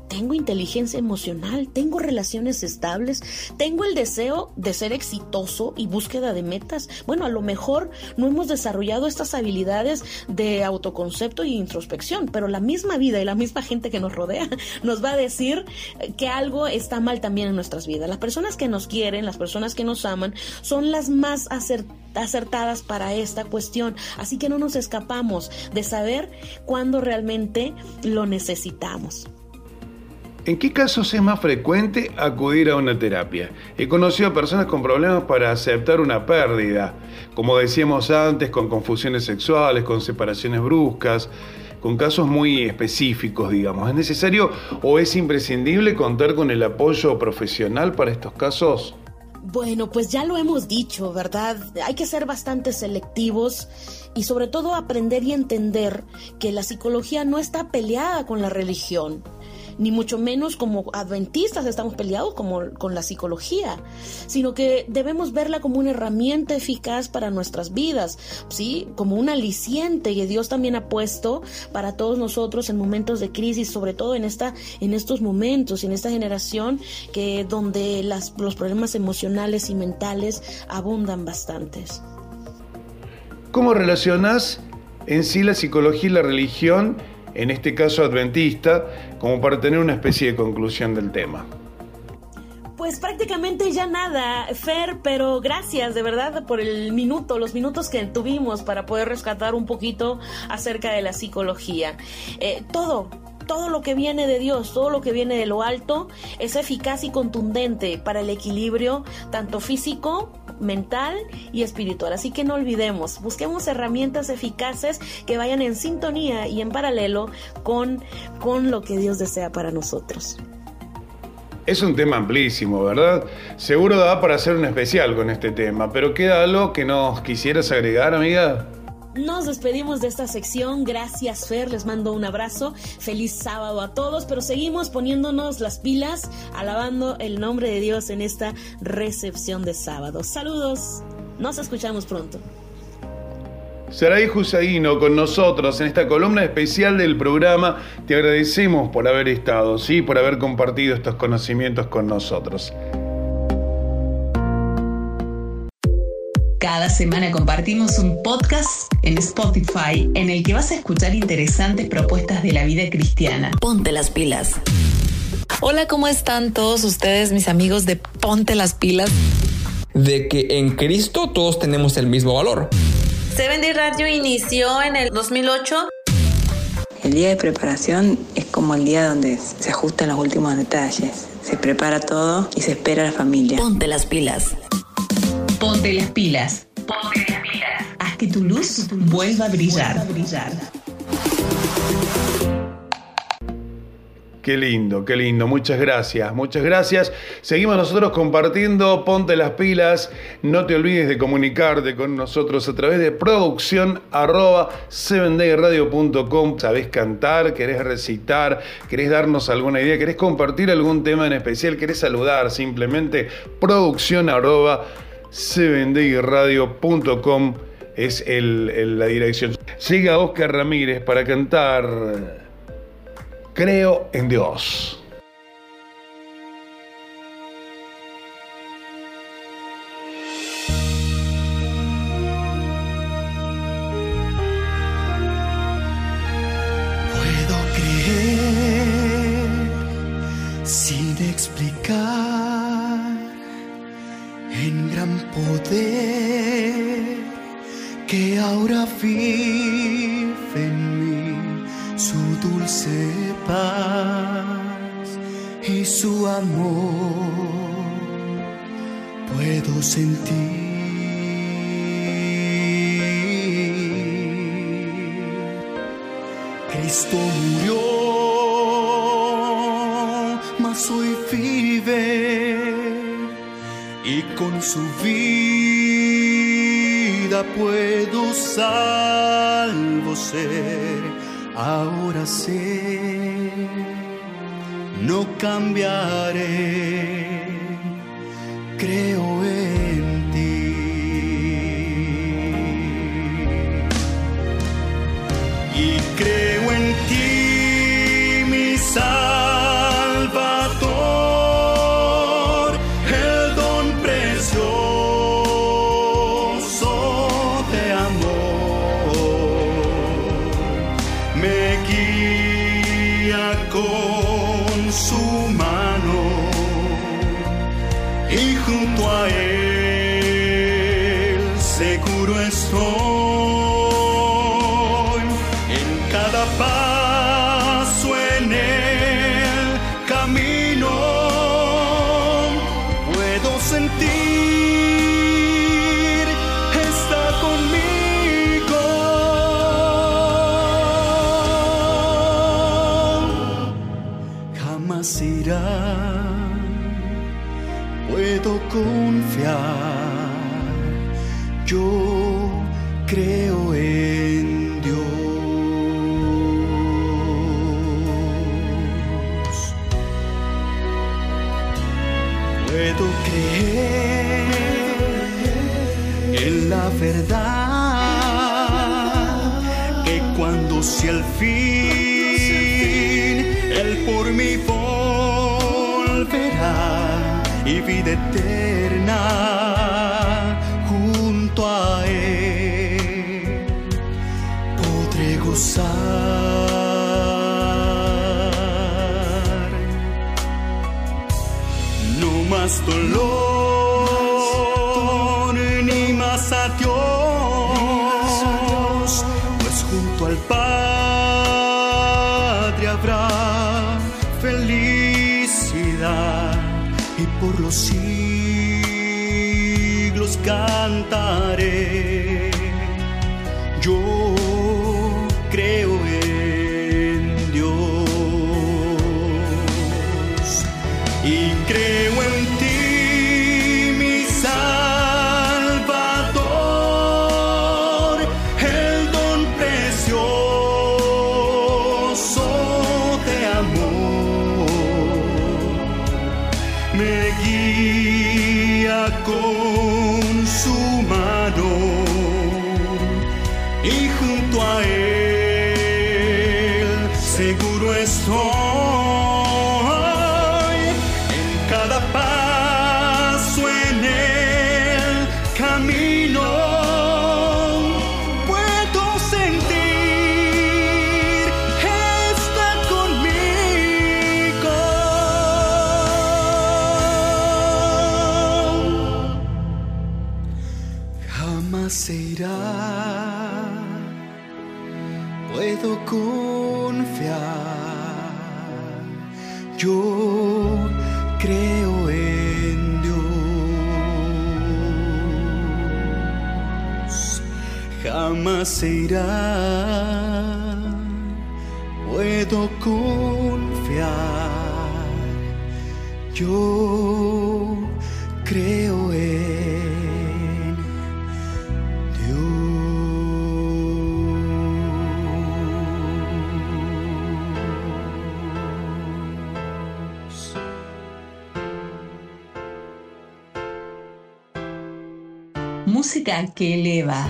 Speaker 16: tengo inteligencia emocional, tengo relaciones estables, tengo el deseo de ser exitoso y búsqueda de metas. Bueno, a lo mejor no hemos desarrollado estas habilidades de autoconcepto y introspección, pero la misma vida y la misma gente que nos rodea nos va a decir que algo está mal también en nuestras vidas. Las personas que nos quieren, las personas que nos aman, son las más acertadas para esta cuestión. Así que no nos escapamos de saber cuándo realmente lo necesitamos.
Speaker 1: ¿En qué casos es más frecuente acudir a una terapia? He conocido a personas con problemas para aceptar una pérdida, como decíamos antes, con confusiones sexuales, con separaciones bruscas, con casos muy específicos, digamos. ¿Es necesario o es imprescindible contar con el apoyo profesional para estos casos?
Speaker 16: Bueno, pues ya lo hemos dicho, ¿verdad? Hay que ser bastante selectivos y sobre todo aprender y entender que la psicología no está peleada con la religión ni mucho menos como adventistas estamos peleados como, con la psicología, sino que debemos verla como una herramienta eficaz para nuestras vidas, ¿sí? Como un aliciente que Dios también ha puesto para todos nosotros en momentos de crisis, sobre todo en, esta, en estos momentos, en esta generación que donde las, los problemas emocionales y mentales abundan bastantes.
Speaker 1: ¿Cómo relacionas en sí la psicología y la religión? En este caso adventista, como para tener una especie de conclusión del tema.
Speaker 16: Pues prácticamente ya nada, Fer, pero gracias de verdad por el minuto, los minutos que tuvimos para poder rescatar un poquito acerca de la psicología. Eh, todo, todo lo que viene de Dios, todo lo que viene de lo alto, es eficaz y contundente para el equilibrio tanto físico, mental y espiritual. Así que no olvidemos, busquemos herramientas eficaces que vayan en sintonía y en paralelo con, con lo que Dios desea para nosotros.
Speaker 1: Es un tema amplísimo, ¿verdad? Seguro da para hacer un especial con este tema, pero ¿queda algo que nos quisieras agregar, amiga?
Speaker 16: Nos despedimos de esta sección. Gracias, Fer. Les mando un abrazo. Feliz sábado a todos. Pero seguimos poniéndonos las pilas, alabando el nombre de Dios en esta recepción de sábado. Saludos. Nos escuchamos pronto.
Speaker 1: Saray Husaino con nosotros en esta columna especial del programa. Te agradecemos por haber estado, sí, por haber compartido estos conocimientos con nosotros.
Speaker 3: Cada semana compartimos un podcast en Spotify en el que vas a escuchar interesantes propuestas de la vida cristiana.
Speaker 10: Ponte las pilas. Hola, ¿cómo están todos ustedes, mis amigos de Ponte las pilas?
Speaker 12: De que en Cristo todos tenemos el mismo valor.
Speaker 13: Seven Day Radio inició en el 2008.
Speaker 14: El día de preparación es como el día donde se ajustan los últimos detalles. Se prepara todo y se espera a la familia.
Speaker 10: Ponte las pilas.
Speaker 3: Ponte las pilas. Ponte las pilas. Haz que tu luz vuelva a brillar.
Speaker 1: Qué lindo, qué lindo. Muchas gracias, muchas gracias. Seguimos nosotros compartiendo. Ponte las pilas. No te olvides de comunicarte con nosotros a través de producción arroba 7dayradio.com. ¿Sabés cantar? ¿Querés recitar? ¿Querés darnos alguna idea? ¿Querés compartir algún tema en especial? ¿Querés saludar? Simplemente producción arroba 7dayradio.com es la dirección. Siga Oscar Ramírez para cantar Creo en Dios.
Speaker 2: Poder que ahora vive en mí su dulce paz y su amor. Puedo sentir. Cristo murió, mas hoy vive y con su vida puedo salvo ser. Ahora sé, no cambiaré, creo en ti. Y creo en ti, mi Salvador, y junto a él seguro estoy. Y vida puedo confiar yo creo en Dios.
Speaker 3: Música que eleva.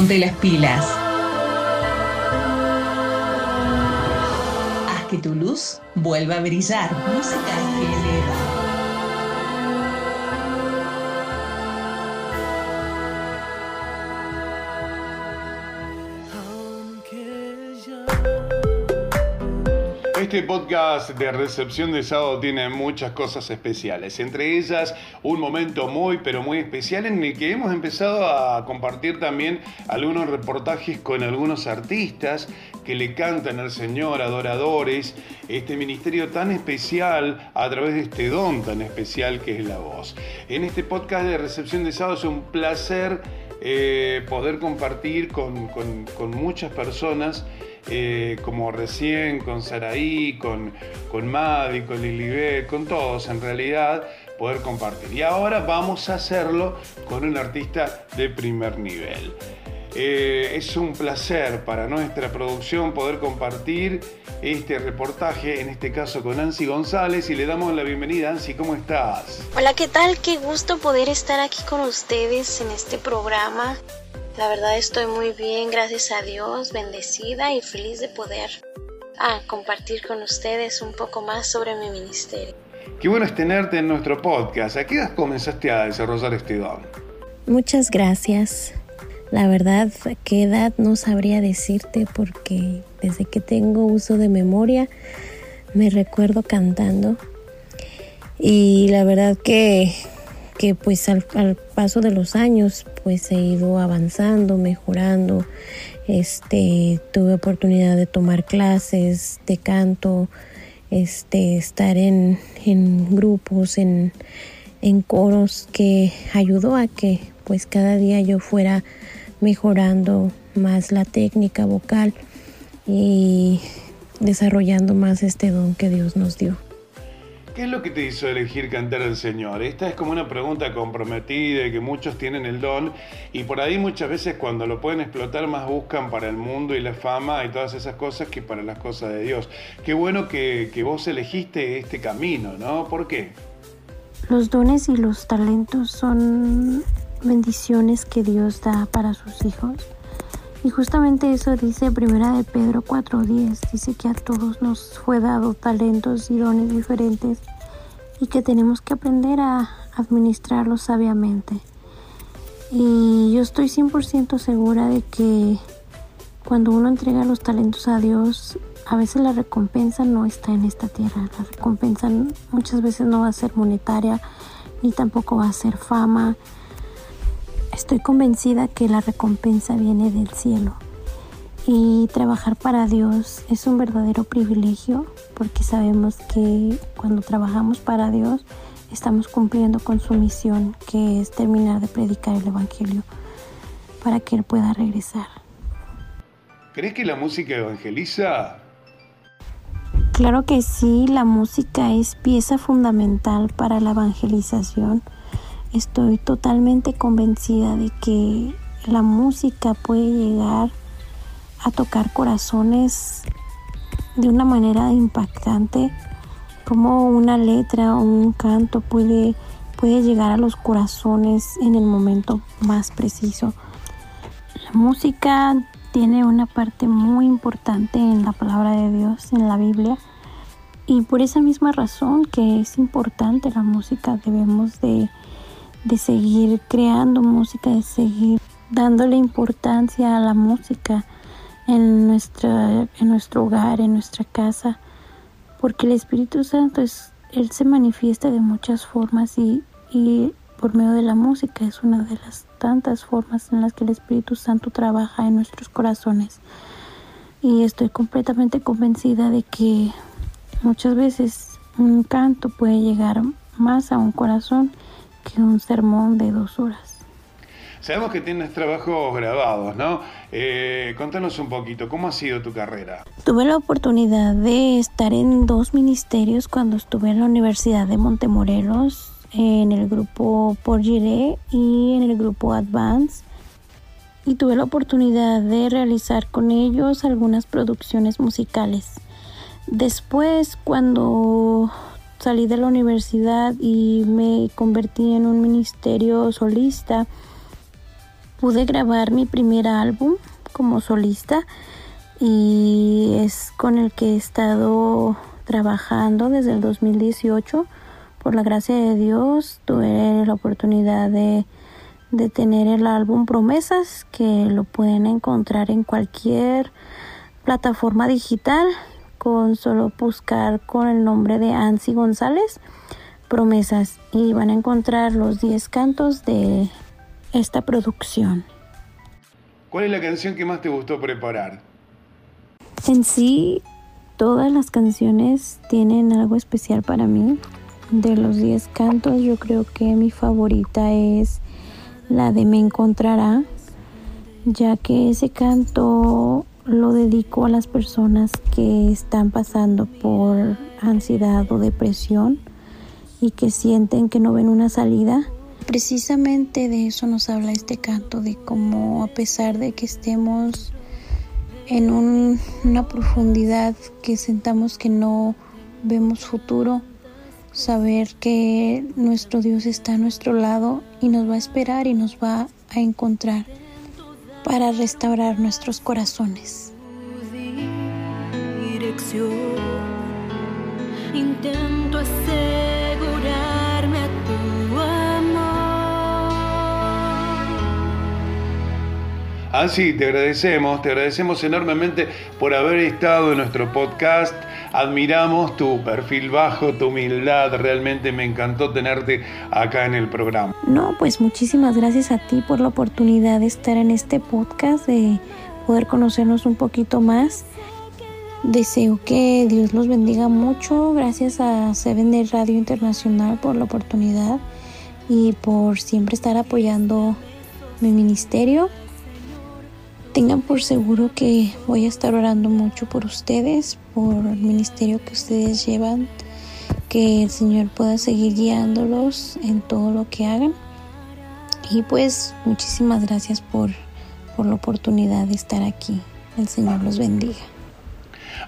Speaker 3: Ponte las pilas. Haz que tu luz vuelva a brillar. Música que eleva.
Speaker 1: Podcast de recepción de sábado tiene muchas cosas especiales, entre ellas un momento muy pero muy especial en el que hemos empezado a compartir también algunos reportajes con algunos artistas que le cantan al Señor, adoradores, este ministerio tan especial a través de este don tan especial que es la voz. En este podcast de recepción de sábado es un placer eh, poder compartir con, muchas personas eh, como recién con Saraí, con, con Madi, con Lilibet, con todos en realidad, poder compartir. Y ahora vamos a hacerlo con un artista de primer nivel. Eh, es un placer para nuestra producción poder compartir este reportaje, en este caso con Ansi González, y le damos la bienvenida. Ansi, ¿cómo estás?
Speaker 17: Hola, ¿qué tal? Qué gusto poder estar aquí con ustedes en este programa. La verdad estoy muy bien, gracias a Dios, bendecida y feliz de poder ah, compartir con ustedes un poco más sobre mi ministerio.
Speaker 1: Qué bueno es tenerte en nuestro podcast. ¿A qué edad comenzaste a desarrollar este don?
Speaker 18: Muchas gracias. La verdad, qué edad no sabría decirte porque desde que tengo uso de memoria me recuerdo cantando y la verdad que, que pues al, paso de los años pues he ido avanzando, mejorando. Este, tuve oportunidad de tomar clases de canto, este, estar en, en grupos, en, en coros que ayudó a que pues cada día yo fuera mejorando más la técnica vocal y desarrollando más este don que Dios nos dio.
Speaker 1: ¿Qué es lo que te hizo elegir cantar al Señor? Esta es como una pregunta comprometida y que muchos tienen el don y por ahí muchas veces cuando lo pueden explotar más buscan para el mundo y la fama y todas esas cosas que para las cosas de Dios. Qué bueno que, que vos elegiste este camino, ¿no? ¿Por qué?
Speaker 18: Los dones y los talentos son bendiciones que Dios da para sus hijos. Y justamente eso dice Primera de Pedro 4:10, dice que a todos nos fue dado talentos y dones diferentes y que tenemos que aprender a administrarlos sabiamente. Y yo estoy 100% segura de que cuando uno entrega los talentos a Dios, a veces la recompensa no está en esta tierra. La recompensa muchas veces no va a ser monetaria, ni tampoco va a ser fama, Estoy convencida que la recompensa viene del cielo y trabajar para Dios es un verdadero privilegio porque sabemos que cuando trabajamos para Dios estamos cumpliendo con su misión que es terminar de predicar el Evangelio para que Él pueda regresar.
Speaker 1: ¿Crees que la música evangeliza?
Speaker 18: Claro que sí, la música es pieza fundamental para la evangelización Estoy totalmente convencida de que la música puede llegar a tocar corazones de una manera impactante, como una letra o un canto puede, puede llegar a los corazones en el momento más preciso. La música tiene una parte muy importante en la palabra de Dios, en la Biblia. Y por esa misma razón que es importante la música, debemos de de seguir creando música, de seguir dándole importancia a la música en, nuestra, en nuestro hogar, en nuestra casa, porque el Espíritu Santo es, Él se manifiesta de muchas formas y, y por medio de la música es una de las tantas formas en las que el Espíritu Santo trabaja en nuestros corazones. Y estoy completamente convencida de que muchas veces un canto puede llegar más a un corazón que un sermón de dos horas.
Speaker 1: Sabemos que tienes trabajos grabados, ¿no? Eh, contanos un poquito, ¿cómo ha sido tu carrera?
Speaker 18: Tuve la oportunidad de estar en dos ministerios cuando estuve en la Universidad de Montemorelos, en el grupo Por Giré y en el grupo Advance. Y tuve la oportunidad de realizar con ellos algunas producciones musicales. Después, cuando salí de la universidad y me convertí en un ministerio solista. Pude grabar mi primer álbum como solista y es con el que he estado trabajando desde el 2018. Por la gracia de Dios tuve la oportunidad de, tener el álbum Promesas que lo pueden encontrar en cualquier plataforma digital con solo buscar con el nombre de Ansi González promesas y van a encontrar los 10 cantos de esta producción.
Speaker 1: ¿Cuál es la canción que más te gustó preparar?
Speaker 18: En sí, todas las canciones tienen algo especial para mí. De los 10 cantos, yo creo que mi favorita es la de Me Encontrará, ya que ese canto lo dedico a las personas que están pasando por ansiedad o depresión y que sienten que no ven una salida. Precisamente de eso nos habla este canto, de cómo a pesar de que estemos en una profundidad que sentamos que no vemos futuro, saber que nuestro Dios está a nuestro lado y nos va a esperar y nos va a encontrar para restaurar nuestros corazones.
Speaker 19: Intento asegurarme a tu amor.
Speaker 1: Así, te agradecemos, te agradecemos enormemente por haber estado en nuestro podcast. Admiramos tu perfil bajo, tu humildad. Realmente me encantó tenerte acá en el programa.
Speaker 18: No, pues muchísimas gracias a ti por la oportunidad de estar en este podcast, de poder conocernos un poquito más. Deseo que Dios los bendiga mucho. Gracias a Seven Day Radio Internacional por la oportunidad y por siempre estar apoyando mi ministerio. Tengan por seguro que voy a estar orando mucho por ustedes, por el ministerio que ustedes llevan, que el Señor pueda seguir guiándolos en todo lo que hagan. Y pues muchísimas gracias por, por la oportunidad de estar aquí. El Señor los bendiga.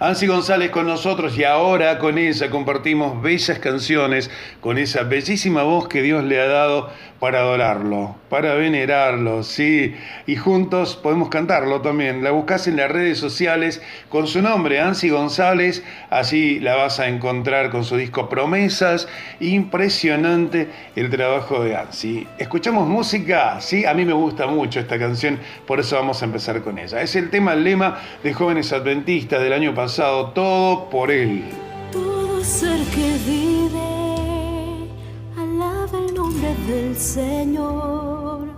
Speaker 1: Ansi González con nosotros y ahora con ella compartimos bellas canciones, con esa bellísima voz que Dios le ha dado para adorarlo, para venerarlo, sí, y juntos podemos cantarlo también. La buscas en las redes sociales con su nombre, Ansi González, así la vas a encontrar con su disco Promesas, impresionante el trabajo de Ansi. Escuchamos música, sí, a mí me gusta mucho esta canción, por eso vamos a empezar con ella. Es el tema, el lema de Jóvenes Adventistas del año pasado, todo por él.
Speaker 19: Todo ser que vive del Señor.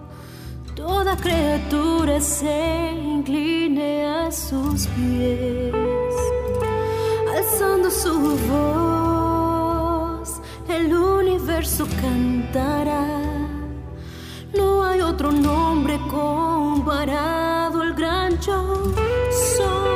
Speaker 19: Toda criatura se incline a sus pies, alzando su voz, el universo cantará. No hay otro nombre comparado al gran yo soy.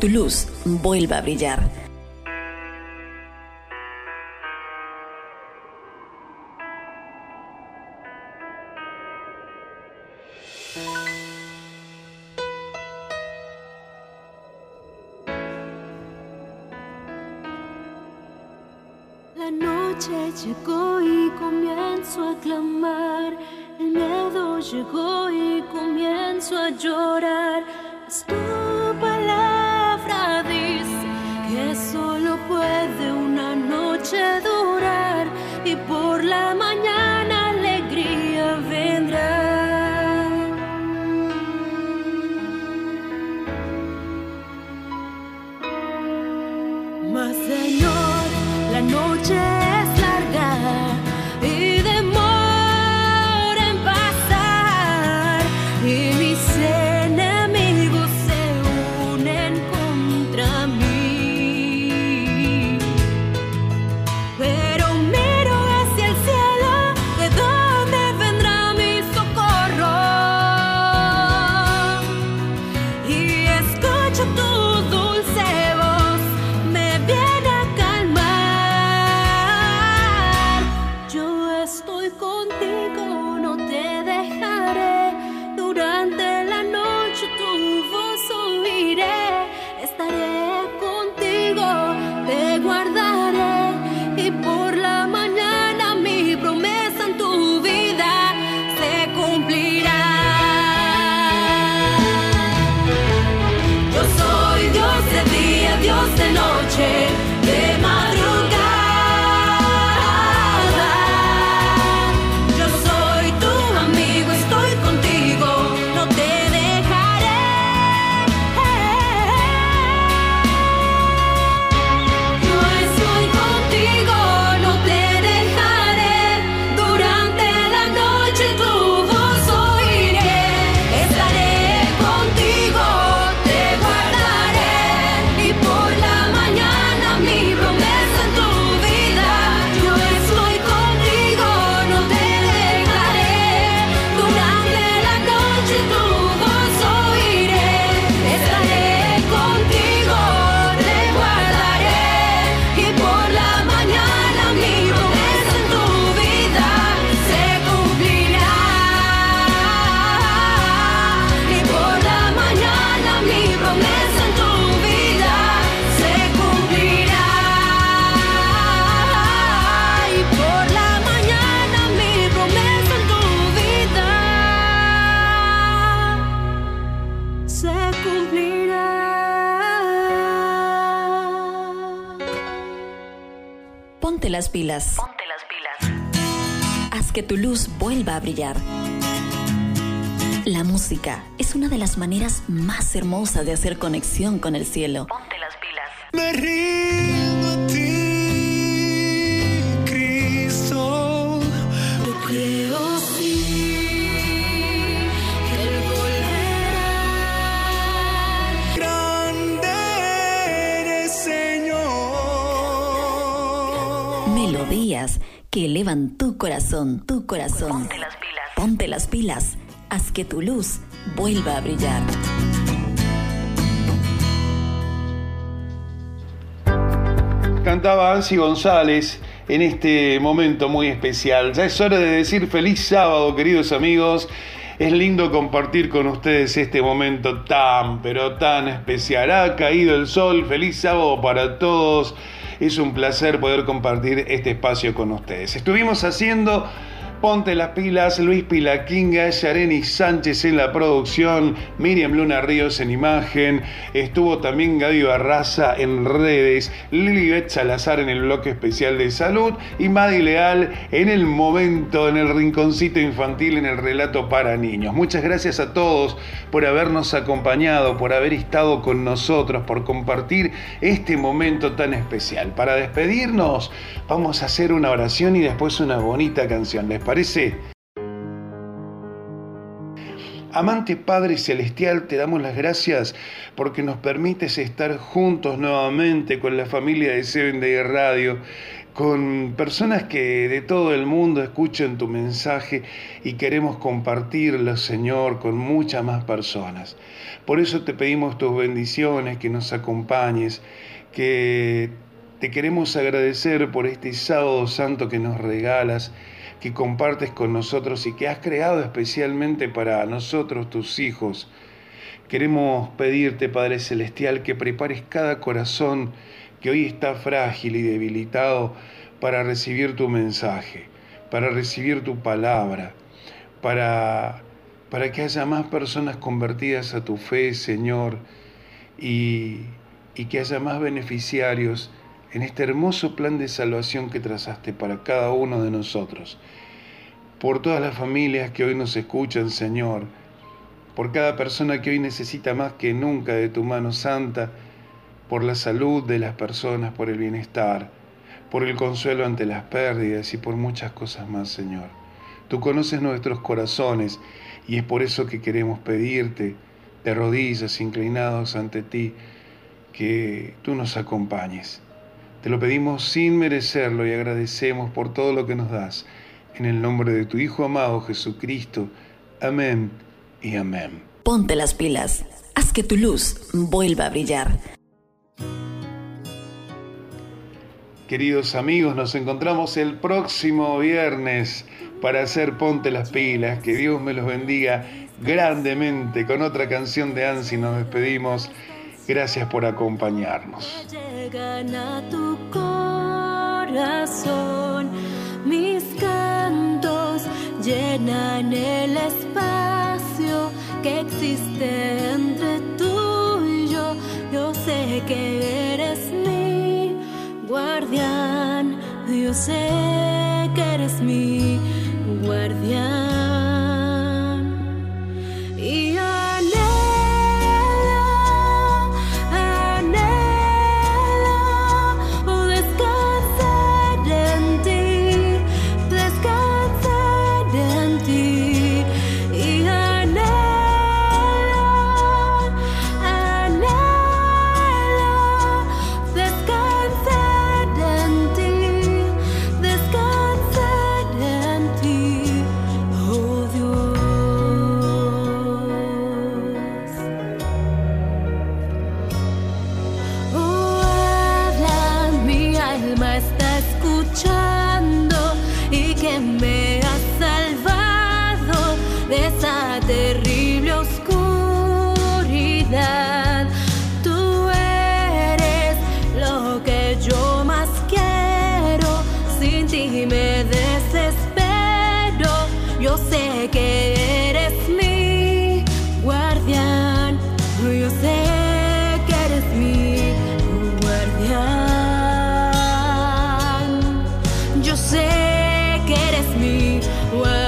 Speaker 19: Tu luz vuelva a brillar.
Speaker 6: Que tu
Speaker 19: luz vuelva a brillar. La música es una de las maneras más hermosas de hacer conexión con el cielo. Ponte las pilas.
Speaker 2: Me rindo
Speaker 6: que
Speaker 19: elevan tu corazón, tu corazón. Ponte las pilas. Ponte las pilas. Haz que tu luz vuelva a brillar.
Speaker 1: Cantaba Ansi González en este momento muy especial. Ya es hora de decir feliz sábado, queridos amigos. Es lindo compartir con ustedes este momento tan, pero tan especial. Ha caído el sol. Feliz sábado para todos. Es un placer poder compartir este espacio con ustedes. Estuvimos haciendo Ponte las pilas, Luis Pilaquinga, Yareni Sánchez en la producción, Miriam Luna Ríos en imagen, estuvo también Gaby Barraza en redes, Lilibet Salazar en el bloque especial de salud y Madi Leal en el momento, en el rinconcito infantil, en el relato para niños. Muchas gracias a todos por habernos acompañado, por haber estado con nosotros, por compartir este momento tan especial. Para despedirnos, vamos a hacer una oración y después una bonita canción. ¿Les parece? Amante Padre Celestial, te damos las gracias porque nos permites estar juntos nuevamente con la familia de Seven Day Radio. con personas que de todo el mundo escuchan tu mensaje y queremos compartirlo, Señor, con muchas más personas. Por eso te pedimos tus bendiciones, que nos acompañes, que te queremos agradecer por este sábado santo que nos regalas, que compartes con nosotros y que has creado especialmente para nosotros, tus hijos. Queremos pedirte, Padre Celestial, que prepares cada corazón que hoy está frágil y debilitado para recibir tu mensaje, para recibir tu palabra, para, para que haya más personas convertidas a tu fe, Señor, y, y que haya más beneficiarios en este hermoso plan de salvación que trazaste para cada uno de nosotros. Por todas las familias que hoy nos escuchan, Señor, por cada persona que hoy necesita más que nunca de tu mano santa, por la salud de las personas, por el bienestar, por el consuelo ante las pérdidas y por muchas cosas más, Señor. Tú conoces nuestros corazones y es por eso que queremos pedirte, de rodillas, inclinados ante ti, que tú nos acompañes. Te lo pedimos sin merecerlo y agradecemos por todo lo que nos das. En el nombre de tu Hijo amado Jesucristo. Amén y amén.
Speaker 6: Ponte las pilas. Haz que tu luz vuelva a brillar.
Speaker 1: Queridos amigos, nos encontramos el próximo viernes para hacer Ponte las pilas. Que Dios me los bendiga grandemente. Con otra canción de Ansi nos despedimos. Gracias por acompañarnos.
Speaker 19: Llegan a tu corazón, mis cantos llenan el espacio que existe entre tú y yo. Yo sé que eres mi guardián, yo sé que eres mi guardián. Mi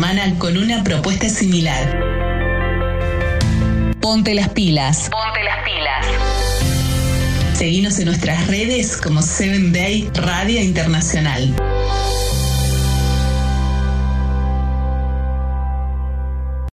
Speaker 3: semana con una propuesta similar. Ponte las pilas. Ponte las pilas. Seguimos en nuestras redes como Seven Day Radio Internacional.